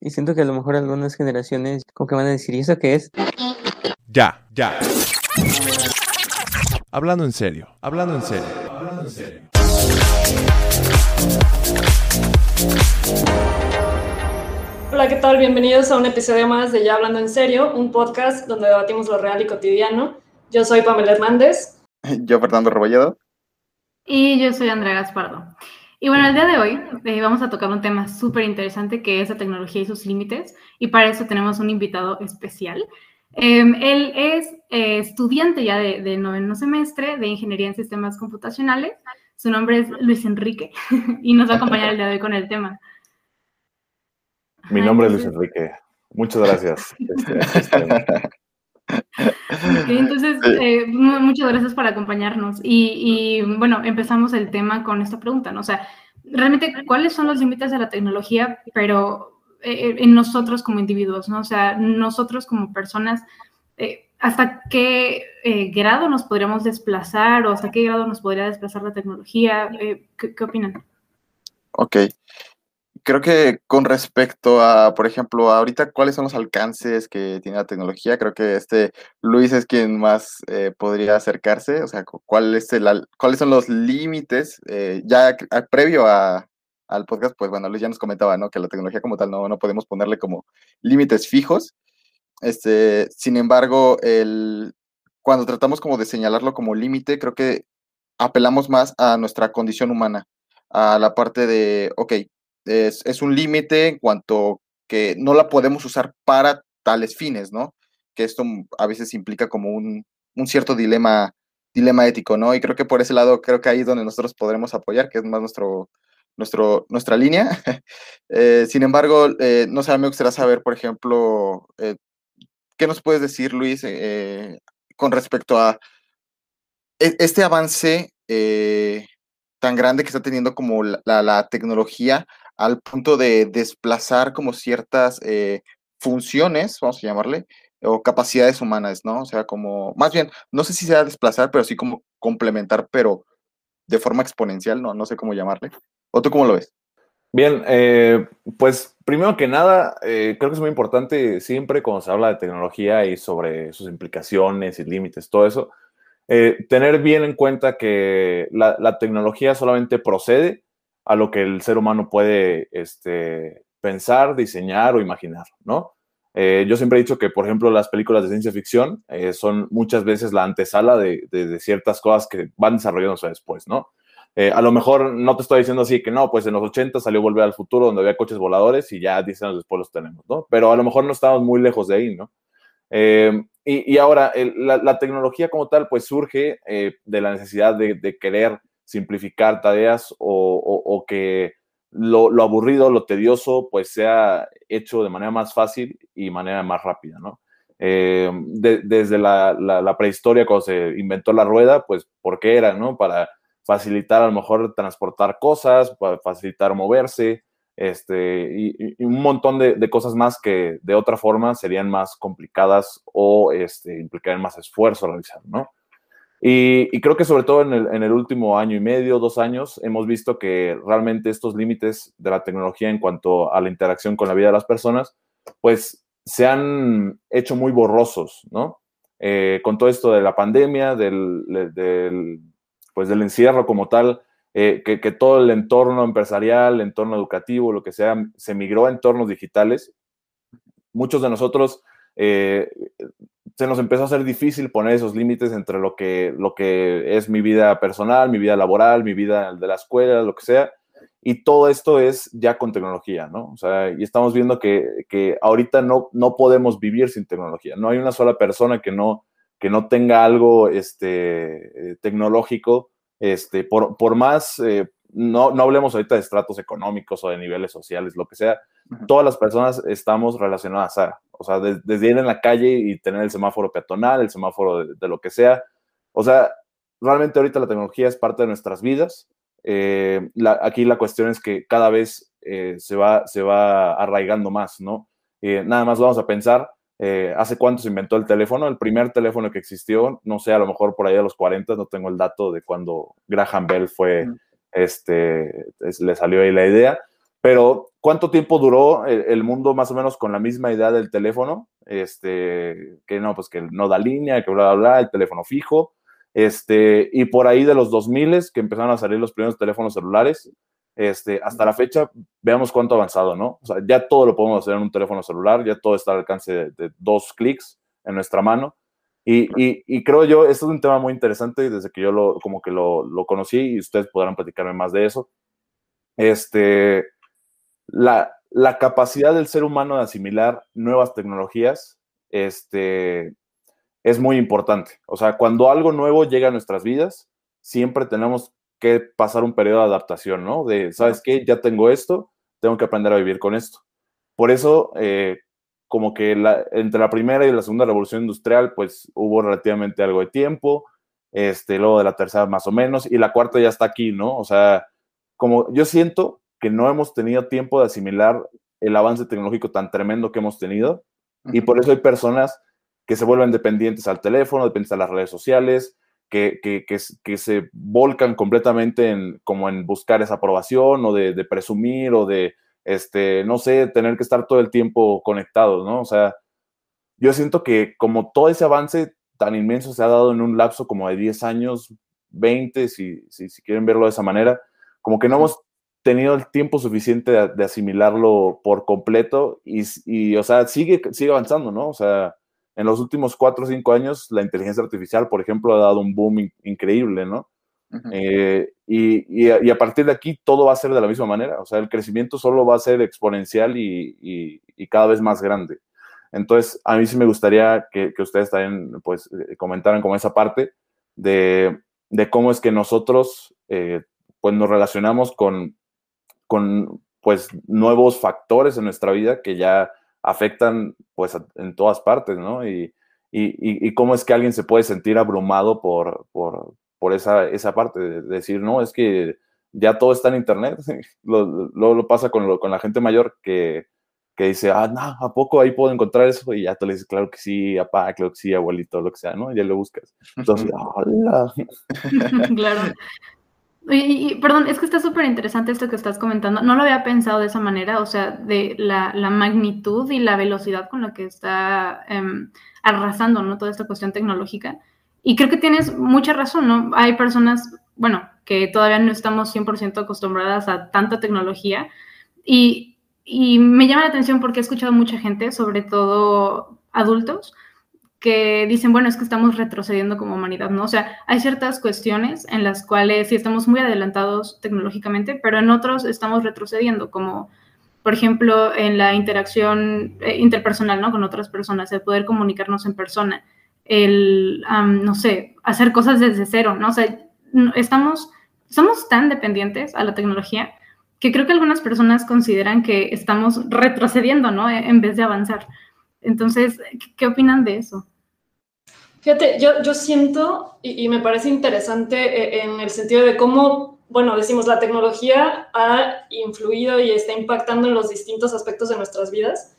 Y siento que a lo mejor algunas generaciones como que van a decir, ¿y eso qué es? Ya, ya. Hablando en serio, hablando en serio, hablando en serio. Hola, ¿qué tal? Bienvenidos a un episodio más de Ya Hablando en Serio, un podcast donde debatimos lo real y cotidiano. Yo soy Pamela Hernández. Yo, Fernando Rebolledo. Y yo soy Andrea Gaspardo. Y bueno, el día de hoy eh, vamos a tocar un tema súper interesante que es la tecnología y sus límites. Y para eso tenemos un invitado especial. Eh, él es eh, estudiante ya de, de, noveno semestre de Ingeniería en Sistemas Computacionales. Su nombre es Luis Enrique y nos va a acompañar el día de hoy con el tema. Mi nombre es Luis Enrique. Muchas gracias. Este, este, Okay, entonces, eh, muchas gracias por acompañarnos. Y, y, bueno, empezamos el tema con esta pregunta, ¿no? O sea, realmente, ¿cuáles son los límites de la tecnología, pero eh, en nosotros como individuos, ¿no? O sea, nosotros como personas, eh, ¿hasta qué eh, grado nos podríamos desplazar o hasta qué grado nos podría desplazar la tecnología? ¿qué, ¿Qué opinan? Ok creo que con respecto a, por ejemplo, ahorita cuáles son los alcances que tiene la tecnología, creo que este Luis es quien más eh, podría acercarse, o sea, cuál cuáles son los límites, eh, ya previo a, al podcast, pues bueno, Luis ya nos comentaba, ¿no? Que la tecnología como tal no, no podemos ponerle como límites fijos, este, sin embargo, el, cuando tratamos como de señalarlo como límite, creo que apelamos más a nuestra condición humana, a la parte de, ok, es, es un límite en cuanto que no la podemos usar para tales fines, ¿no? Que esto a veces implica como un, un cierto dilema, dilema ético, ¿no? Y creo que por ese lado, creo que ahí es donde nosotros podremos apoyar, que es más nuestro, nuestro, nuestra línea. eh, sin embargo, eh, no sé, me gustaría saber, por ejemplo, eh, ¿qué nos puedes decir, Luis, con respecto a e, este avance tan grande que está teniendo como la, la tecnología al punto de desplazar como ciertas eh, funciones, vamos a llamarle, o capacidades humanas, ¿no? O sea, como, más bien, no sé si sea desplazar, pero sí como complementar, pero de forma exponencial, no, no sé cómo llamarle. ¿O tú cómo lo ves? Bien, eh, pues primero que nada, eh, creo que es muy importante siempre cuando se habla de tecnología y sobre sus implicaciones y límites, todo eso, eh, tener bien en cuenta que la, la tecnología solamente procede a lo que el ser humano puede este, pensar, diseñar o imaginar, ¿no? Eh, yo siempre he dicho que, por ejemplo, las películas de ciencia ficción eh, son muchas veces la antesala de, de, ciertas cosas que van desarrollándose después, ¿no? Eh, a lo mejor no te estoy diciendo así que no, pues en los 80 salió Volver al Futuro, donde había coches voladores y ya 10 años después los tenemos, ¿no? Pero a lo mejor no estamos muy lejos de ahí, ¿no? Y, y, ahora, la, la, tecnología como tal, pues surge de la necesidad de, de querer simplificar tareas o, o, que lo, lo, aburrido, lo tedioso, pues sea hecho de manera más fácil y manera más rápida, ¿no? Eh, de, desde la, la, la, prehistoria, cuando se inventó la rueda, pues, ¿por qué era, no? Para facilitar a lo mejor transportar cosas, para facilitar moverse, este, y, y un montón de, de, cosas más que de otra forma serían más complicadas o este, implicarían más esfuerzo realizar, ¿no? Y, creo que sobre todo en el, último año y medio, dos años, hemos visto que realmente estos límites de la tecnología en cuanto a la interacción con la vida de las personas, pues se han hecho muy borrosos, ¿no? Eh, con todo esto de la pandemia, del, del, pues del encierro como tal, eh, que, que, todo el entorno empresarial, el entorno educativo, lo que sea, se migró a entornos digitales. Muchos de nosotros eh, se nos empezó a hacer difícil poner esos límites entre lo que, lo que es mi vida personal, mi vida laboral, mi vida de la escuela, lo que sea. Y todo esto es ya con tecnología, ¿no? O sea, y estamos viendo que, que ahorita no, no podemos vivir sin tecnología. No hay una sola persona que no, que no tenga algo este, tecnológico, este, por, por más eh, no, no hablemos ahorita de estratos económicos o de niveles sociales, lo que sea, todas las personas estamos relacionadas a, o sea, desde ir en la calle y tener el semáforo peatonal, el semáforo de, lo que sea, o sea, realmente ahorita la tecnología es parte de nuestras vidas. Eh, aquí la cuestión es que cada vez eh, se, va, se va arraigando más, ¿no? Eh, nada más vamos a pensar, ¿hace cuánto se inventó el teléfono? El primer teléfono que existió, no sé, a lo mejor por ahí a los 40, no tengo el dato de cuando Graham Bell fue, este, le salió ahí la idea, pero ¿cuánto tiempo duró el, mundo más o menos con la misma idea del teléfono? Este, que no, pues que no da línea, que bla, bla, bla, el teléfono fijo. Este, y por ahí de los 2000 que empezaron a salir los primeros teléfonos celulares, este, hasta la fecha, veamos cuánto ha avanzado, ¿no? Ya todo lo podemos hacer en un teléfono celular, ya todo está al alcance de dos clics en nuestra mano. Y, creo yo, esto es un tema muy interesante desde que yo lo, como que lo, conocí y ustedes podrán platicarme más de eso. Este, la, capacidad del ser humano de asimilar nuevas tecnologías este, es muy importante. O sea, cuando algo nuevo llega a nuestras vidas, siempre tenemos que pasar un periodo de adaptación, ¿no? De, ¿sabes qué? Ya tengo esto, tengo que aprender a vivir con esto. Por eso, eh, como que entre la primera y la segunda revolución industrial, pues hubo relativamente algo de tiempo, este, luego de la tercera más o menos, y la cuarta ya está aquí, ¿no? O sea, como yo siento que no hemos tenido tiempo de asimilar el avance tecnológico tan tremendo que hemos tenido, y por eso hay personas que se vuelven dependientes al teléfono, dependientes a las redes sociales, que, que, que, se volcan completamente en, como en buscar esa aprobación o de presumir o de este, no sé, tener que estar todo el tiempo conectados, ¿no? O sea, yo siento que como todo ese avance tan inmenso se ha dado en un lapso como de 10 años, 20, si, si, si quieren verlo de esa manera, como que no hemos tenido el tiempo suficiente de, asimilarlo por completo y, y, o sea, sigue, sigue avanzando, ¿no? O sea, en los últimos 4 o 5 años la inteligencia artificial, por ejemplo, ha dado un boom increíble, ¿no? Eh, y, a, partir de aquí todo va a ser de la misma manera, o sea, el crecimiento solo va a ser exponencial y, cada vez más grande. Entonces, a mí sí me gustaría que, ustedes también pues, eh, comentaran como esa parte de, cómo es que nosotros eh, pues nos relacionamos con, con pues nuevos factores en nuestra vida que ya afectan pues en todas partes, ¿no? Y, y, cómo es que alguien se puede sentir abrumado por, por esa, esa parte de decir, no, es que ya todo está en Internet. Luego lo, pasa con, con la gente mayor que, que dice, ah, no, ¿a poco ahí puedo encontrar eso? Y ya te le dices, claro que sí, papá, claro que sí, abuelito, lo que sea, ¿no? Y ya lo buscas. Entonces, hola. claro. Y, perdón, es que está súper interesante esto que estás comentando. No lo había pensado de esa manera, o sea, de la, la magnitud y la velocidad con la que está em, arrasando, ¿no? Toda esta cuestión tecnológica. Y creo que tienes mucha razón, ¿no? Hay personas, bueno, que todavía no estamos 100% acostumbradas a tanta tecnología y, y me llama la atención porque he escuchado mucha gente, sobre todo adultos, que dicen, bueno, es que estamos retrocediendo como humanidad, ¿no? O sea, hay ciertas cuestiones en las cuales sí estamos muy adelantados tecnológicamente, pero en otros estamos retrocediendo, como por ejemplo en la interacción eh, interpersonal, ¿no? Con otras personas, el poder comunicarnos en persona el, no sé, hacer cosas desde cero, ¿no? O sea, estamos, somos tan dependientes a la tecnología que creo que algunas personas consideran que estamos retrocediendo, ¿no? En vez de avanzar. Entonces, ¿qué opinan de eso? Fíjate, yo, yo siento, y, me parece interesante eh, en el sentido de cómo, bueno, decimos, la tecnología ha influido y está impactando en los distintos aspectos de nuestras vidas,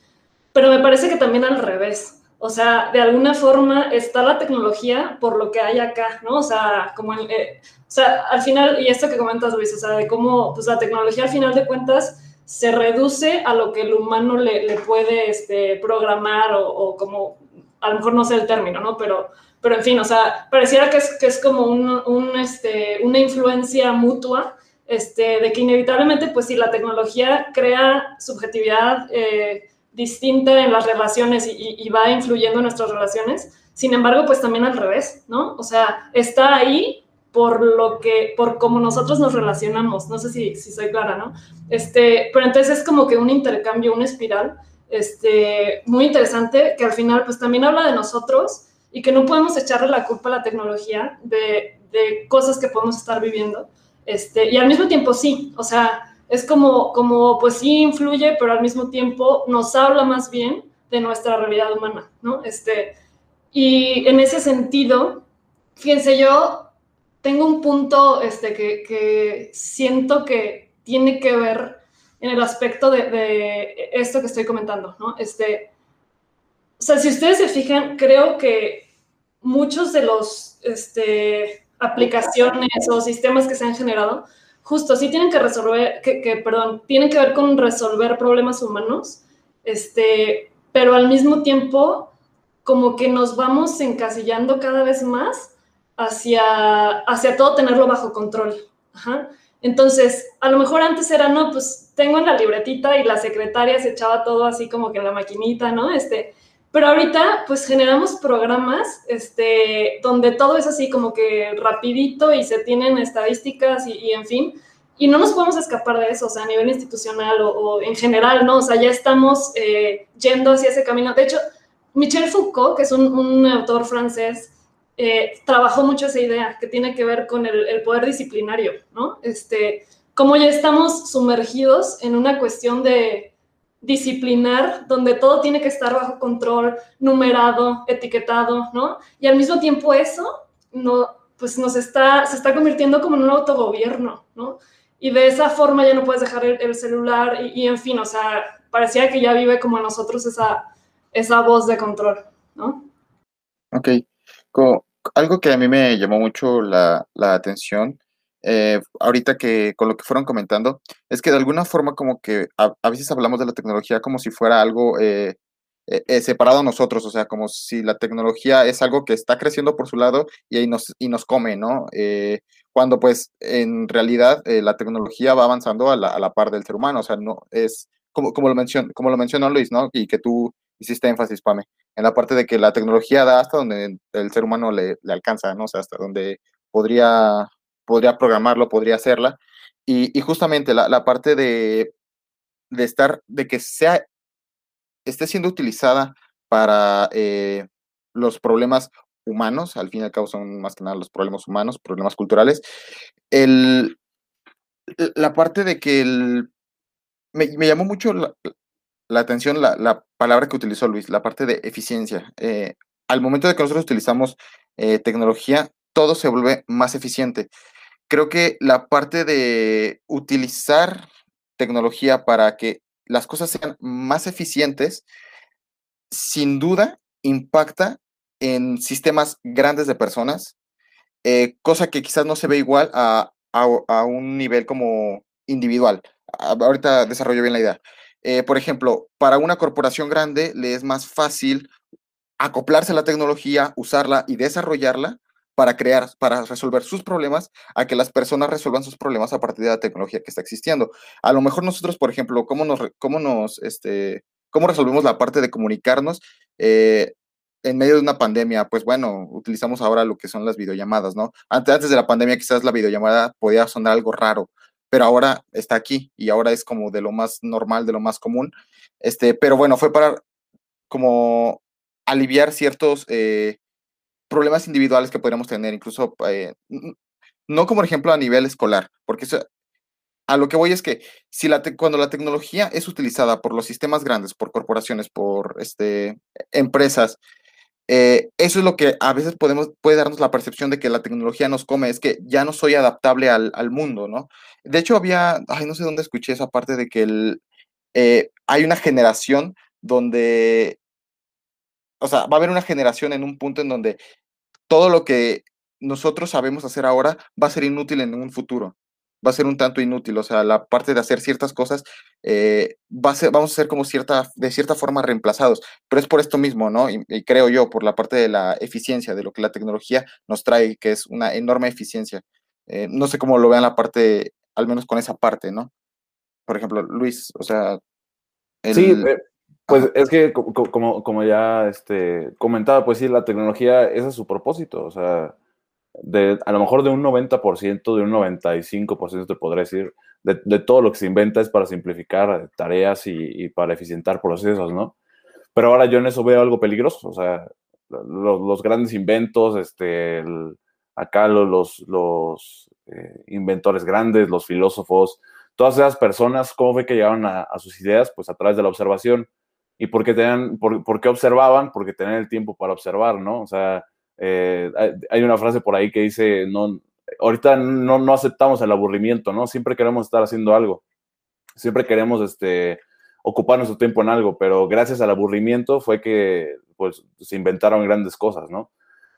pero me parece que también al revés. O sea, de alguna forma está la tecnología por lo que hay acá, ¿no? O sea, como eh, o sea, al final, y esto que comentas, Luis, o sea, de cómo pues, la tecnología al final de cuentas se reduce a lo que el humano le, le puede este, programar o, como, a lo mejor no sé el término, ¿no? Pero, pero en fin, o sea, pareciera que es, que es como un, un, este, una influencia mutua, este, de que inevitablemente, pues si la tecnología crea subjetividad, eh, distinta en las relaciones y, va influyendo en nuestras relaciones. Sin embargo, pues también al revés, ¿no? O sea, está ahí por lo que, por cómo nosotros nos relacionamos. No sé si, si soy clara, ¿no? Este, pero entonces es como que un intercambio, una espiral, este, muy interesante, que al final pues también habla de nosotros y que no podemos echarle la culpa a la tecnología de, de cosas que podemos estar viviendo, Este, y al mismo tiempo sí, o sea, es como, como, pues sí influye, pero al mismo tiempo nos habla más bien de nuestra realidad humana, ¿no? Este, y en ese sentido, fíjense, yo tengo un punto este, que, que siento que tiene que ver en el aspecto de, de, esto que estoy comentando, ¿no? Este, o sea, si ustedes se fijan, creo que muchos de los este, aplicaciones o sistemas que se han generado, justo sí tienen que resolver, que, perdón, tienen que ver con resolver problemas humanos, este, pero al mismo tiempo como que nos vamos encasillando cada vez más hacia, hacia todo tenerlo bajo control. Ajá. Entonces, a lo mejor antes era, no, pues tengo en la libretita y la secretaria se echaba todo así como que en la maquinita, ¿no? Este, pero ahorita, pues generamos programas este, donde todo es así como que rapidito y se tienen estadísticas y, y en fin, y no nos podemos escapar de eso, o sea, a nivel institucional o, o en general, ¿no? O sea, ya estamos eh, yendo hacia ese camino. De hecho, Michel Foucault, que es un, un autor francés, eh, trabajó mucho esa idea que tiene que ver con el, el, poder disciplinario, ¿no? Este, cómo ya estamos sumergidos en una cuestión de disciplinar, donde todo tiene que estar bajo control, numerado, etiquetado, ¿no? Y al mismo tiempo eso no, pues nos está, se está convirtiendo como en un autogobierno, ¿no? Y de esa forma ya no puedes dejar el, el celular y, en fin, o sea, parecía que ya vive como nosotros esa, esa voz de control, ¿no? Ok. Algo que a mí me llamó mucho la, la atención, eh, ahorita que con lo que fueron comentando, es que de alguna forma como que a, veces hablamos de la tecnología como si fuera algo eh, eh, separado a nosotros, o sea, como si la tecnología es algo que está creciendo por su lado y ahí nos, y nos come, ¿no? Cuando pues en realidad la tecnología va avanzando a la, a la, par del ser humano, o sea, no es como, como, lo, mencion, como lo mencionó Luis, ¿no? Y que tú hiciste énfasis, Pame, en la parte de que la tecnología da hasta donde el ser humano le, le alcanza, ¿no? O sea, hasta donde podría, podría programarlo, podría hacerla. Y, justamente la, parte de, de estar, de que sea esté siendo utilizada para eh, los problemas humanos, al fin y al cabo son más que nada los problemas humanos, problemas culturales, el, la parte de que el, me, llamó mucho la, atención la, la, palabra que utilizó Luis, la parte de eficiencia. Eh, al momento de que nosotros utilizamos eh, tecnología, todo se vuelve más eficiente. Creo que la parte de utilizar tecnología para que las cosas sean más eficientes, sin duda impacta en sistemas grandes de personas, eh, cosa que quizás no se ve igual a, a, un nivel como individual. ahorita desarrollo bien la idea. Eh, por ejemplo, para una corporación grande le es más fácil acoplarse a la tecnología, usarla y desarrollarla para crear, para resolver sus problemas, a que las personas resuelvan sus problemas a partir de la tecnología que está existiendo. A lo mejor nosotros, por ejemplo, ¿cómo nos, cómo nos, este, cómo resolvemos la parte de comunicarnos? Eh, en medio de una pandemia, pues bueno, utilizamos ahora lo que son las videollamadas, ¿no? Antes, de la pandemia quizás la videollamada podía sonar algo raro, pero ahora está aquí y ahora es como de lo más normal, de lo más común. Este, pero bueno, fue para como aliviar ciertos eh, problemas individuales que podríamos tener, incluso eh, no como ejemplo a nivel escolar, porque eso, a lo que voy es que si la cuando la tecnología es utilizada por los sistemas grandes, por corporaciones, por este, empresas, eh, eso es lo que a veces podemos, puede darnos la percepción de que la tecnología nos come, es que ya no soy adaptable al, al mundo, ¿no? De hecho, había, ay, no sé dónde escuché esa parte de que el, eh, hay una generación donde o sea, va a haber una generación en un punto en donde todo lo que nosotros sabemos hacer ahora va a ser inútil en un futuro. Va a ser un tanto inútil. O sea, la parte de hacer ciertas cosas eh, va a ser, vamos a ser como cierta, de cierta forma reemplazados. Pero es por esto mismo, ¿no? Y, y, creo yo, por la parte de la eficiencia, de lo que la tecnología nos trae, que es una enorme eficiencia. Eh, no sé cómo lo vean la parte, al menos con esa parte, ¿no? Por ejemplo, Luis, o sea. El, sí, pues es que como, como ya este, comentaba, pues sí, la tecnología ese es su propósito, o sea, de, a lo mejor de un 90%, de un 95% te podré decir, de, de, todo lo que se inventa es para simplificar tareas y, para eficientar procesos, ¿no? Pero ahora yo en eso veo algo peligroso, o sea, los, grandes inventos, este, acá los, los, eh, inventores grandes, los filósofos, todas esas personas, ¿cómo fue que llegaron a, sus ideas? Pues a través de la observación. ¿Y por qué, tenían, por, qué observaban? Porque tenían el tiempo para observar, ¿no? O sea, eh, hay una frase por ahí que dice, no, ahorita no, no aceptamos el aburrimiento, ¿no? Siempre queremos estar haciendo algo. Siempre queremos este, ocupar nuestro tiempo en algo, pero gracias al aburrimiento fue que pues, se inventaron grandes cosas, ¿no?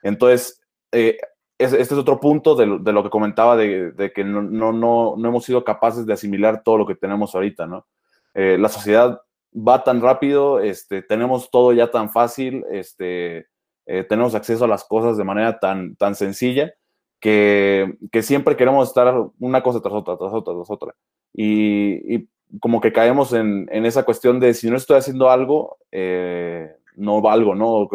Entonces, eh, este es otro punto de lo, que comentaba de, que no, no, no, hemos sido capaces de asimilar todo lo que tenemos ahorita, ¿no? Eh, la sociedad va tan rápido, este, tenemos todo ya tan fácil, este, eh, tenemos acceso a las cosas de manera tan, tan sencilla que, que, siempre queremos estar una cosa tras otra, tras otra, tras otra. Y, y como que caemos en, en, esa cuestión de si no estoy haciendo algo, eh, no valgo, ¿no?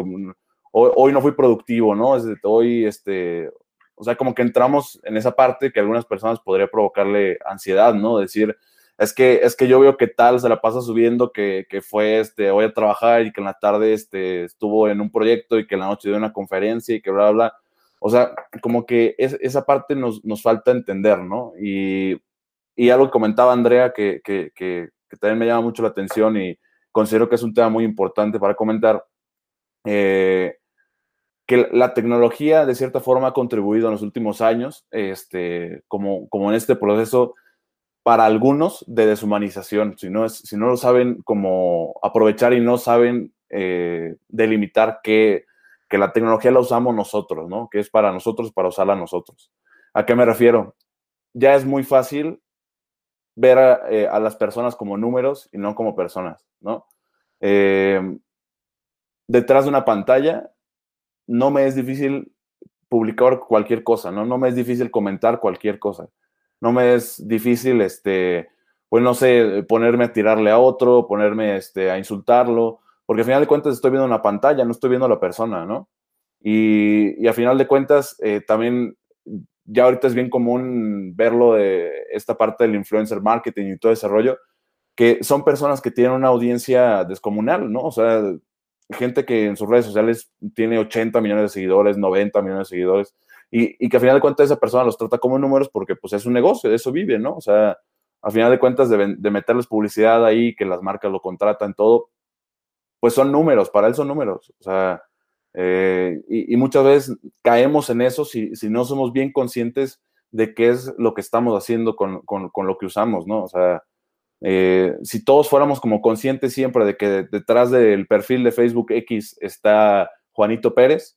Hoy, hoy, no fui productivo, ¿no? Hoy, este, o sea, como que entramos en esa parte que a algunas personas podría provocarle ansiedad, ¿no? Decir, es que, es que yo veo que tal se la pasa subiendo, que, que fue, este, voy a trabajar y que en la tarde este, estuvo en un proyecto y que en la noche dio una conferencia y que bla, bla. O sea, como que es, esa parte nos, nos falta entender, ¿no? Y y algo que comentaba Andrea que, que, que, también me llama mucho la atención y considero que es un tema muy importante para comentar, eh, que la tecnología de cierta forma ha contribuido en los últimos años, este, como, como en este proceso para algunos de deshumanización, si no, es, si no lo saben como aprovechar y no saben eh, delimitar que, que la tecnología la usamos nosotros, ¿no? Que es para nosotros, para usarla nosotros. ¿A qué me refiero? Ya es muy fácil ver eh, a, las personas como números y no como personas, ¿no? Eh, detrás de una pantalla no me es difícil publicar cualquier cosa, ¿no? No me es difícil comentar cualquier cosa. No me es difícil, este, pues no sé, ponerme a tirarle a otro, ponerme este, a insultarlo, porque al final de cuentas estoy viendo una pantalla, no estoy viendo a la persona, ¿no? Y, y a final de cuentas eh, también ya ahorita es bien común verlo de esta parte del influencer marketing y todo ese rollo, que son personas que tienen una audiencia descomunal, ¿no? O sea, gente que en sus redes sociales tiene 80 millones de seguidores, 90 millones de seguidores, y, y que a final de cuentas esa persona los trata como números porque pues es un negocio, de eso vive, ¿no? O sea, a final de cuentas de, de meterles publicidad ahí, que las marcas lo contratan, todo, pues son números, para él son números, o sea, eh, y, muchas veces caemos en eso si, si, no somos bien conscientes de qué es lo que estamos haciendo con, con, con lo que usamos, ¿no? O sea, eh, si todos fuéramos como conscientes siempre de que detrás del perfil de Facebook X está Juanito Pérez,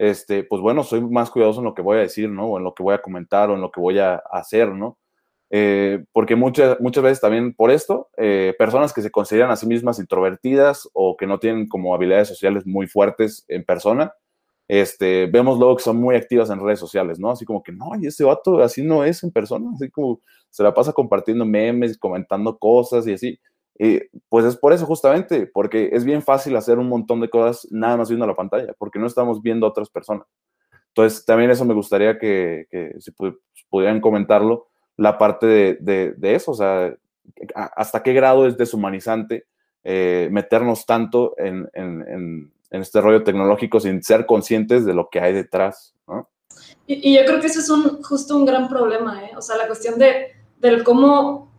este, pues bueno, soy más cuidadoso en lo que voy a decir, ¿no? O en lo que voy a comentar o en lo que voy a hacer, ¿no? Eh, porque muchas, muchas veces también por esto, eh, personas que se consideran a sí mismas introvertidas o que no tienen como habilidades sociales muy fuertes en persona, este, vemos luego que son muy activas en redes sociales, ¿no? Así como que, no, y ese vato así no es en persona, así como se la pasa compartiendo memes, comentando cosas y así. Pues es por eso justamente, porque es bien fácil hacer un montón de cosas nada más viendo la pantalla, porque no estamos viendo a otras personas. Entonces, también eso me gustaría que, que si pudieran comentarlo, la parte de, eso, o sea, hasta qué grado es deshumanizante eh, meternos tanto en, este rollo tecnológico sin ser conscientes de lo que hay detrás, ¿no? Y, yo creo que eso es un, justo un gran problema, ¿eh? O sea, la cuestión de, del cómo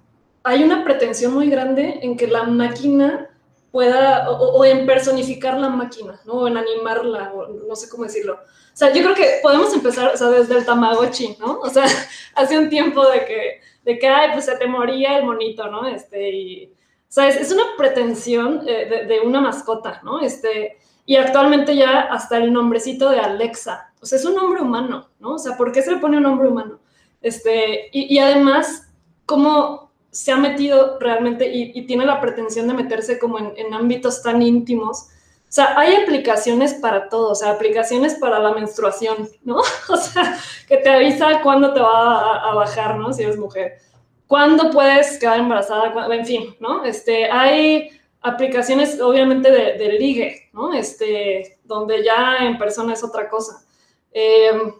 hay una pretensión muy grande en que la máquina pueda, o, en personificar la máquina, ¿no? O en animarla, o no sé cómo decirlo. O sea, yo creo que podemos empezar, o sea, desde el Tamagotchi, ¿no? O sea, hace un tiempo de que, de que, ay, pues se te moría el monito, ¿no? Este, y, o sea, es, una pretensión eh, de, de, una mascota, ¿no? Este, y actualmente ya hasta el nombrecito de Alexa, o sea, es un nombre humano, ¿no? O sea, ¿por qué se le pone un nombre humano? Este, y, y además, ¿cómo se ha metido realmente y, tiene la pretensión de meterse como en, ámbitos tan íntimos. O sea, hay aplicaciones para todo, o sea, aplicaciones para la menstruación, ¿no? O sea, que te avisa cuándo te va a, bajar, ¿no? Si eres mujer. Cuándo puedes quedar embarazada, en fin, ¿no? Este, hay aplicaciones, obviamente, de, ligue, ¿no? Este, donde ya en persona es otra cosa. Em,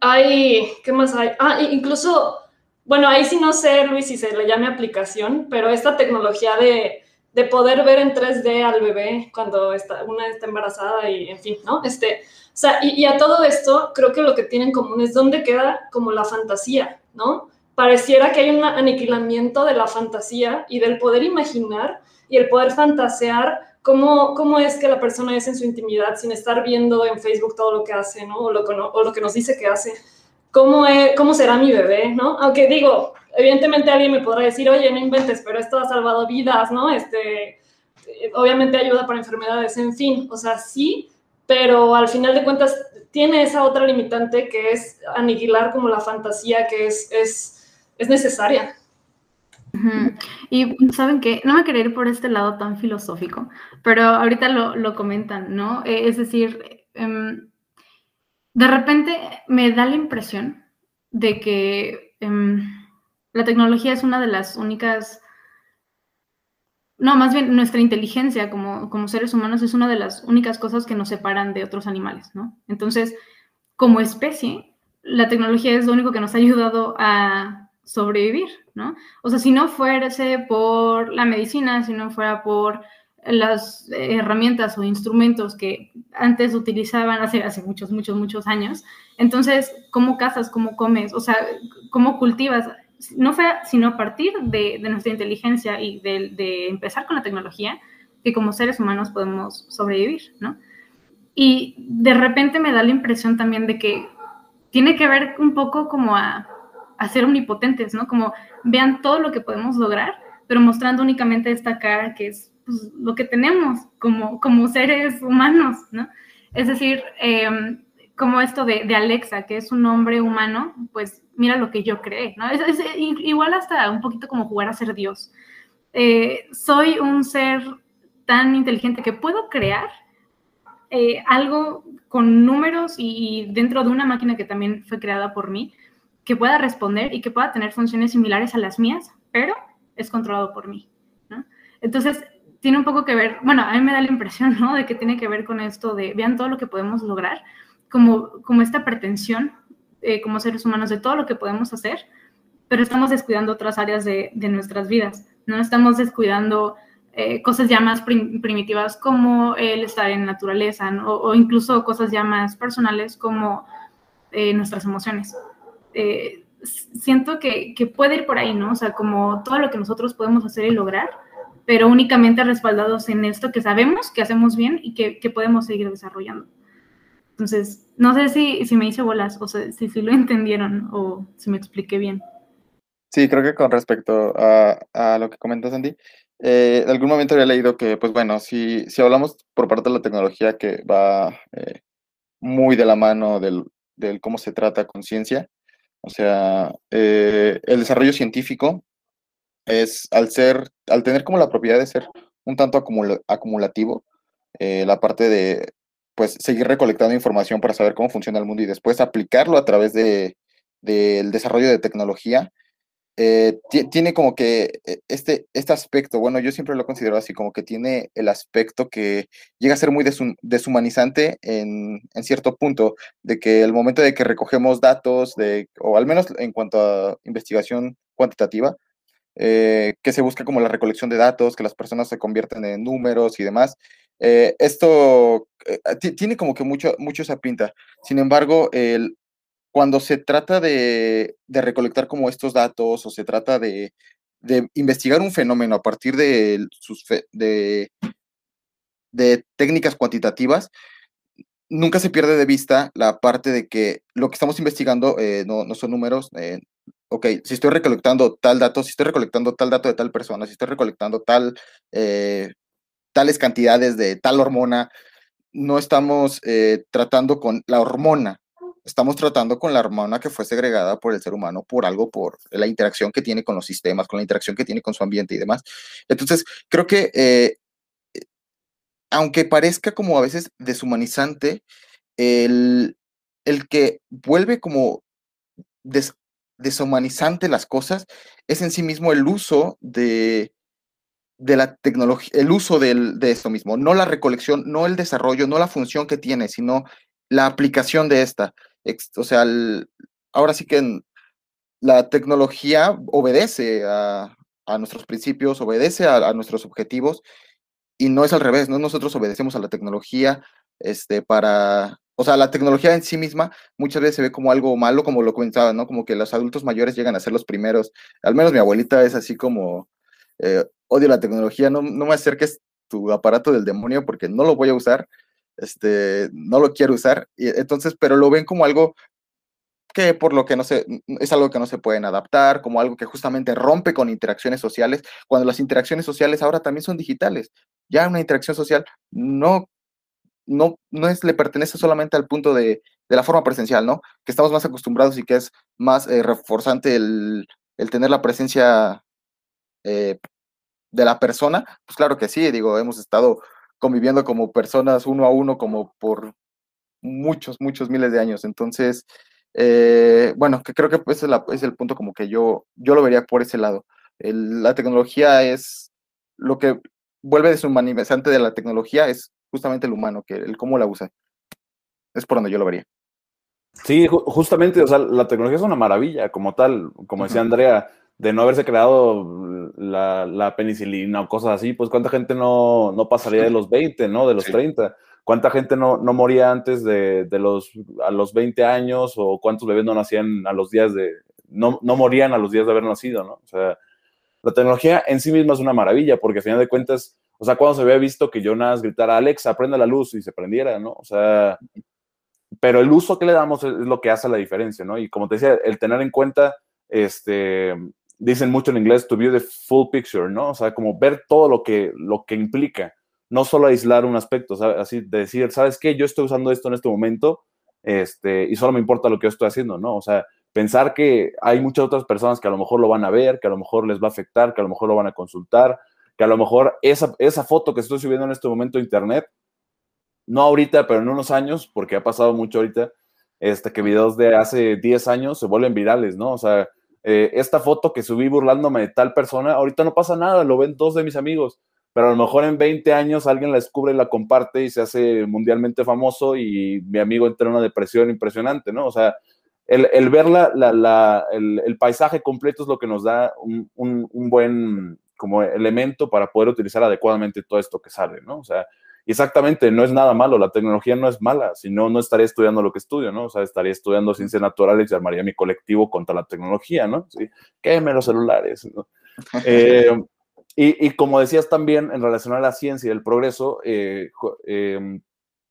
hay, ¿qué más hay? Ah, incluso bueno, ahí sí no sé, Luis, si se le llame aplicación, pero esta tecnología de, de poder ver en 3D al bebé cuando está, una está embarazada y en fin, ¿no? Este, o sea, y, a todo esto creo que lo que tienen en común es dónde queda como la fantasía, ¿no? Pareciera que hay un aniquilamiento de la fantasía y del poder imaginar y el poder fantasear cómo, cómo es que la persona es en su intimidad sin estar viendo en Facebook todo lo que hace, ¿no? O lo o lo que nos dice que hace. ¿Cómo, es, ¿Cómo será mi bebé, no? Aunque digo, evidentemente alguien me podrá decir, oye, no inventes, pero esto ha salvado vidas, ¿no? Este, obviamente ayuda para enfermedades, en fin, o sea, sí, pero al final de cuentas tiene esa otra limitante que es aniquilar como la fantasía que es, es, es necesaria. Y saben que no me quería ir por este lado tan filosófico, pero ahorita lo, lo comentan, ¿no? Eh, es decir, um, de repente me da la impresión de que um, la tecnología es una de las únicas, no, más bien nuestra inteligencia como, como seres humanos es una de las únicas cosas que nos separan de otros animales, ¿no? Entonces, como especie, la tecnología es lo único que nos ha ayudado a sobrevivir, ¿no? O sea, si no fuese por la medicina, si no fuera por las herramientas o instrumentos que antes utilizaban hace, hace muchos, muchos, muchos años, entonces, ¿cómo cazas? ¿Cómo comes? O sea, ¿cómo cultivas? No fue sino a partir de, nuestra inteligencia y de, de, empezar con la tecnología que como seres humanos podemos sobrevivir, ¿no? Y de repente me da la impresión también de que tiene que ver un poco como a a ser omnipotentes, ¿no? Como vean todo lo que podemos lograr, pero mostrando únicamente esta cara que es pues, lo que tenemos como, como seres humanos, ¿no? Es decir, em, como esto de, de, Alexa, que es un hombre humano, pues mira lo que yo creé, ¿no? Es, es, igual hasta un poquito como jugar a ser Dios. Eh, soy un ser tan inteligente que puedo crear eh, algo con números y, dentro de una máquina que también fue creada por mí, que pueda responder y que pueda tener funciones similares a las mías, pero es controlado por mí, ¿no? Entonces, tiene un poco que ver, bueno, a mí me da la impresión, ¿no? De que tiene que ver con esto de, vean todo lo que podemos lograr, como, como esta pretensión eh, como seres humanos de todo lo que podemos hacer, pero estamos descuidando otras áreas de, de nuestras vidas, ¿no? Estamos descuidando eh, cosas ya más prim primitivas como el estar en naturaleza, ¿no? o, o, incluso cosas ya más personales como eh, nuestras emociones eh, siento que, que, puede ir por ahí, ¿no? O sea, como todo lo que nosotros podemos hacer y lograr, pero únicamente respaldados en esto que sabemos, que hacemos bien y que, que podemos seguir desarrollando. Entonces, no sé si, si me hice bolas, o si, si lo entendieron o si me expliqué bien. Sí, creo que con respecto a, a lo que comentas, Andy, eh, en algún momento había leído que, pues bueno, si, si hablamos por parte de la tecnología que va eh, muy de la mano del, del cómo se trata conciencia, o sea, eh, el desarrollo científico es al ser, al tener como la propiedad de ser un tanto acumula, acumulativo, eh, la parte de pues seguir recolectando información para saber cómo funciona el mundo y después aplicarlo a través de, del desarrollo de tecnología, eh, tiene como que eh, este, este aspecto, bueno, yo siempre lo considero así, como que tiene el aspecto que llega a ser muy deshumanizante en, en, cierto punto, de que el momento de que recogemos datos, de, o al menos en cuanto a investigación cuantitativa, eh, que se busca como la recolección de datos, que las personas se convierten en números y demás, eh, esto eh, tiene como que mucho, mucho esa pinta. Sin embargo, el, cuando se trata de, de, recolectar como estos datos o se trata de, de investigar un fenómeno a partir de, sus de, de técnicas cuantitativas, nunca se pierde de vista la parte de que lo que estamos investigando no, no, son números. Ok, si estoy recolectando tal dato, si estoy recolectando tal dato de tal persona, si estoy recolectando tal, eh, tales cantidades de tal hormona, no estamos eh, tratando con la hormona, estamos tratando con la hormona que fue segregada por el ser humano por algo, por la interacción que tiene con los sistemas, con la interacción que tiene con su ambiente y demás. Entonces, creo que eh, aunque parezca como a veces deshumanizante, el, el que vuelve como des, deshumanizante las cosas es en sí mismo el uso de, de la tecnología, el uso de esto mismo, no la recolección, no el desarrollo, no la función que tiene, sino la aplicación de esta. O sea, ahora sí que la tecnología obedece a, a nuestros principios, obedece a, nuestros objetivos y no es al revés, no nosotros obedecemos a la tecnología este, para, o sea, la tecnología en sí misma muchas veces se ve como algo malo, como lo comentaba, ¿no? Como que los adultos mayores llegan a ser los primeros, al menos mi abuelita es así como, eh, odio la tecnología, no, no me acerques tu aparato del demonio porque no lo voy a usar, este, no lo quiero usar, y entonces, pero lo ven como algo que por lo que no se, es algo que no se pueden adaptar, como algo que justamente rompe con interacciones sociales, cuando las interacciones sociales ahora también son digitales. Ya una interacción social no, no, no es, le pertenece solamente al punto de, de la forma presencial, ¿no? Que estamos más acostumbrados y que es más eh, reforzante el, el, tener la presencia eh, de la persona. Pues claro que sí, digo, hemos estado conviviendo como personas uno a uno como por muchos, muchos miles de años. Entonces, eh, bueno, que creo que ese es, el punto como que yo, yo lo vería por ese lado. la tecnología es lo que vuelve deshumanizante de la tecnología es justamente el humano, que el cómo la usa. Es por donde yo lo vería. Sí, justamente, o sea, la tecnología es una maravilla como tal, como decía Andrea, de no haberse creado la, penicilina o cosas así, pues cuánta gente no, no pasaría de los 20, ¿no? De los 30. ¿Cuánta gente no, no moría antes de, de, los, a los 20 años o cuántos bebés no nacían a los días de, no, no morían a los días de haber nacido, ¿no? O sea, la tecnología en sí misma es una maravilla porque al final de cuentas, o sea, cuando se había visto que Jonas gritara, Alexa, prende la luz y se prendiera, ¿no? O sea, pero el uso que le damos es, lo que hace la diferencia, ¿no? Y como te decía, el tener en cuenta, este, dicen mucho en inglés, to view the full picture, ¿no? O sea, como ver todo lo que, lo que implica no solo aislar un aspecto, así decir, ¿sabes qué? Yo estoy usando esto en este momento este, y solo me importa lo que yo estoy haciendo, ¿no? O sea, pensar que hay muchas otras personas que a lo mejor lo van a ver, que a lo mejor les va a afectar, que a lo mejor lo van a consultar, que a lo mejor esa, esa foto que estoy subiendo en este momento a internet, no ahorita, pero en unos años, porque ha pasado mucho ahorita, este, que videos de hace 10 años se vuelven virales, ¿no? O sea, eh, esta foto que subí burlándome de tal persona, ahorita no pasa nada, lo ven dos de mis amigos pero a lo mejor en 20 años alguien la descubre y la comparte y se hace mundialmente famoso y mi amigo entra en una depresión impresionante, ¿no? O sea, el, el ver la, el, paisaje completo es lo que nos da un, un, buen como elemento para poder utilizar adecuadamente todo esto que sale, ¿no? O sea, exactamente, no es nada malo, la tecnología no es mala, si no, no estaría estudiando lo que estudio, ¿no? O sea, estaría estudiando ciencias naturales y armaría mi colectivo contra la tecnología, ¿no? Sí, quéme los celulares, ¿no? Eh, y, como decías también, en relación a la ciencia y el progreso, eh, em,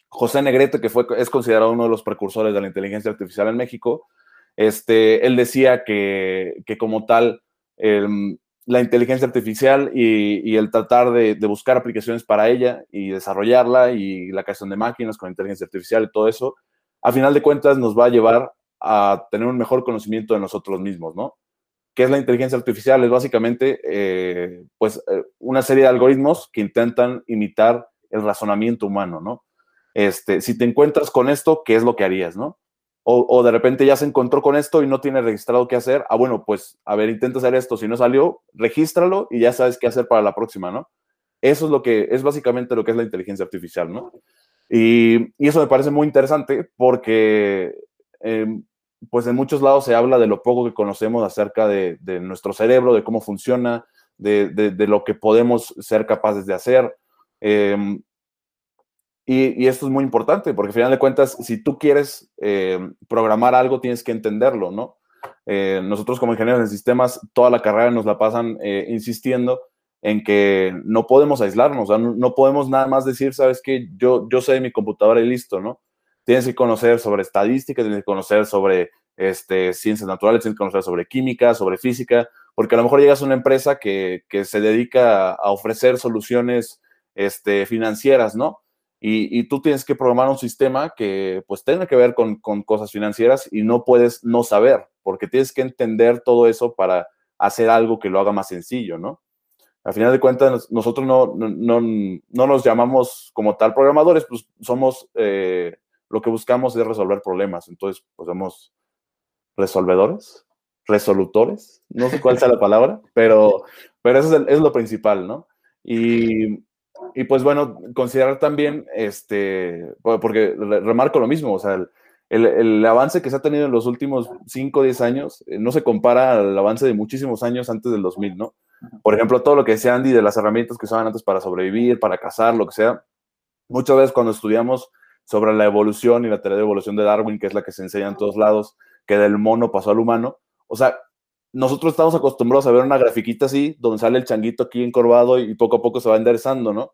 José Negrete, que fue, es considerado uno de los precursores de la inteligencia artificial en México, este, él decía que, que como tal, em, la inteligencia artificial y, el tratar de, buscar aplicaciones para ella y desarrollarla y la creación de máquinas con inteligencia artificial y todo eso, a final de cuentas nos va a llevar a tener un mejor conocimiento de nosotros mismos, ¿no? ¿Qué es la inteligencia artificial? Es básicamente eh, pues, eh, una serie de algoritmos que intentan imitar el razonamiento humano, ¿no? Este, si te encuentras con esto, ¿qué es lo que harías, no? O, de repente ya se encontró con esto y no tiene registrado qué hacer. Ah, bueno, pues, a ver, intenta hacer esto. Si no salió, regístralo y ya sabes qué hacer para la próxima, ¿no? Eso es lo que, es básicamente lo que es la inteligencia artificial, ¿no? Y, y eso me parece muy interesante porque em, pues en muchos lados se habla de lo poco que conocemos acerca de, nuestro cerebro, de cómo funciona, de, lo que podemos ser capaces de hacer. Em, y, esto es muy importante, porque al final de cuentas, si tú quieres em, programar algo, tienes que entenderlo, ¿no? Eh, nosotros como ingenieros en sistemas, toda la carrera nos la pasan eh, insistiendo en que no podemos aislarnos, no, no, podemos nada más decir, sabes que yo, yo sé de mi computadora y listo, ¿no? tienes que conocer sobre estadística, tienes que conocer sobre este, ciencias naturales, tienes que conocer sobre química, sobre física, porque a lo mejor llegas a una empresa que, se dedica a ofrecer soluciones este, financieras, ¿no? Y, tú tienes que programar un sistema que pues tenga que ver con, cosas financieras y no puedes no saber, porque tienes que entender todo eso para hacer algo que lo haga más sencillo, ¿no? Al final de cuentas, nosotros no, no, nos llamamos como tal programadores, pues somos eh, lo que buscamos es resolver problemas. Entonces, pues somos resolvedores, resolutores, no sé cuál sea la palabra, pero, pero eso es, lo principal, ¿no? Y, y, pues bueno, considerar también, este, porque remarco lo mismo, o sea, el, el, avance que se ha tenido en los últimos 5 o 10 años eh, no se compara al avance de muchísimos años antes del 2000, ¿no? Por ejemplo, todo lo que decía Andy de las herramientas que usaban antes para sobrevivir, para cazar, lo que sea. Muchas veces cuando estudiamos sobre la evolución y la teoría de evolución de Darwin, que es la que se enseña en todos lados, que del mono pasó al humano, o sea, nosotros estamos acostumbrados a ver una grafiquita así, donde sale el changuito aquí encorvado y poco a poco se va enderezando, ¿no?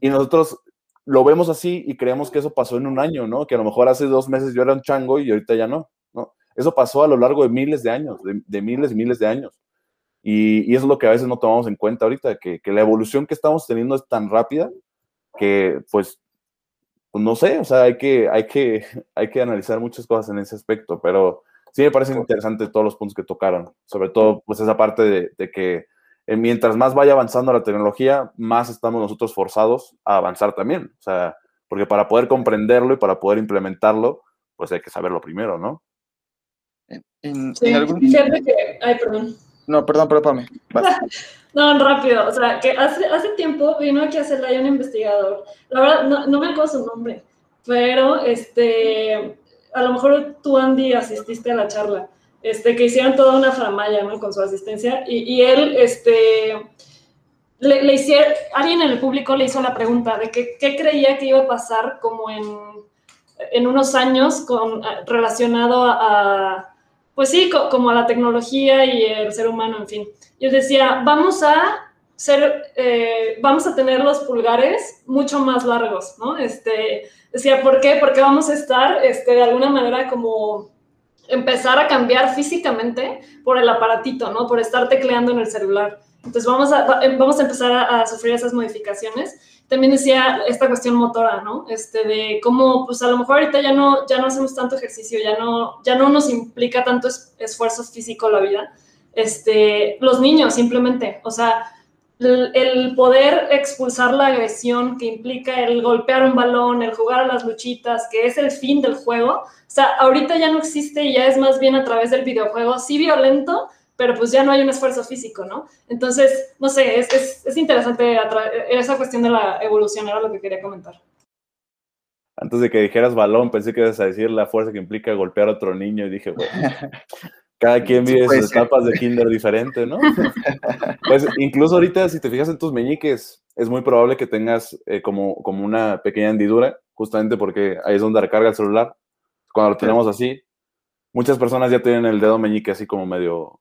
Y nosotros lo vemos así y creemos que eso pasó en un año, ¿no? Que a lo mejor hace dos meses yo era un chango y ahorita ya no, ¿no? Eso pasó a lo largo de miles de años, de, miles y miles de años. Y, y, eso es lo que a veces no tomamos en cuenta ahorita, que, que, la evolución que estamos teniendo es tan rápida que, pues, pues, no sé, o sea, hay que, hay, que, hay que analizar muchas cosas en ese aspecto, pero sí me parecen interesantes todos los puntos que tocaron, sobre todo, pues, esa parte de, de que eh, mientras más vaya avanzando la tecnología, más estamos nosotros forzados a avanzar también. O sea, porque para poder comprenderlo y para poder implementarlo, pues hay que saberlo primero, ¿no? sí, algún... que... Ay, perdón. No, perdón, perdón, no, rápido. O sea, que hace, hace tiempo vino aquí a hacerla un investigador. La verdad, no, no me acuerdo su nombre, pero este, a lo mejor tú, Andy, asististe a la charla este, que hicieron toda una framalla, ¿no? Con su asistencia. Y, y él, este, le, le, hicieron, alguien en el público le hizo la pregunta de qué creía que iba a pasar como en, en unos años con, relacionado a, pues sí, como a la tecnología y el ser humano, en fin. Yo decía, vamos a ser, eh, vamos a tener los pulgares mucho más largos, ¿no? Este, decía, ¿por qué? Porque vamos a estar, este, de alguna manera como empezar a cambiar físicamente por el aparatito, ¿no? Por estar tecleando en el celular. Entonces vamos a, em, vamos a empezar a, sufrir esas modificaciones. También decía esta cuestión motora, ¿no? Este, de cómo, pues a lo mejor ahorita ya no, ya no hacemos tanto ejercicio, ya no, ya no nos implica tanto esfuerzo físico la vida. Este, los niños simplemente, o sea, el poder expulsar la agresión que implica el golpear un balón, el jugar a las luchitas, que es el fin del juego, o sea, ahorita ya no existe y ya es más bien a través del videojuego, sí violento, pero pues ya no hay un esfuerzo físico, ¿no? Entonces, no sé, es, es, es interesante esa cuestión de la evolución, era lo que quería comentar. Antes de que dijeras balón, pensé que ibas a decir la fuerza que implica golpear a otro niño y dije, bueno, cada quien vive sus etapas de kinder diferente, ¿no? pues incluso ahorita, si te fijas en tus meñiques, es muy probable que tengas eh, como, como una pequeña hendidura, justamente porque ahí es donde recarga el celular. Cuando lo tenemos así, muchas personas ya tienen el dedo meñique así como medio,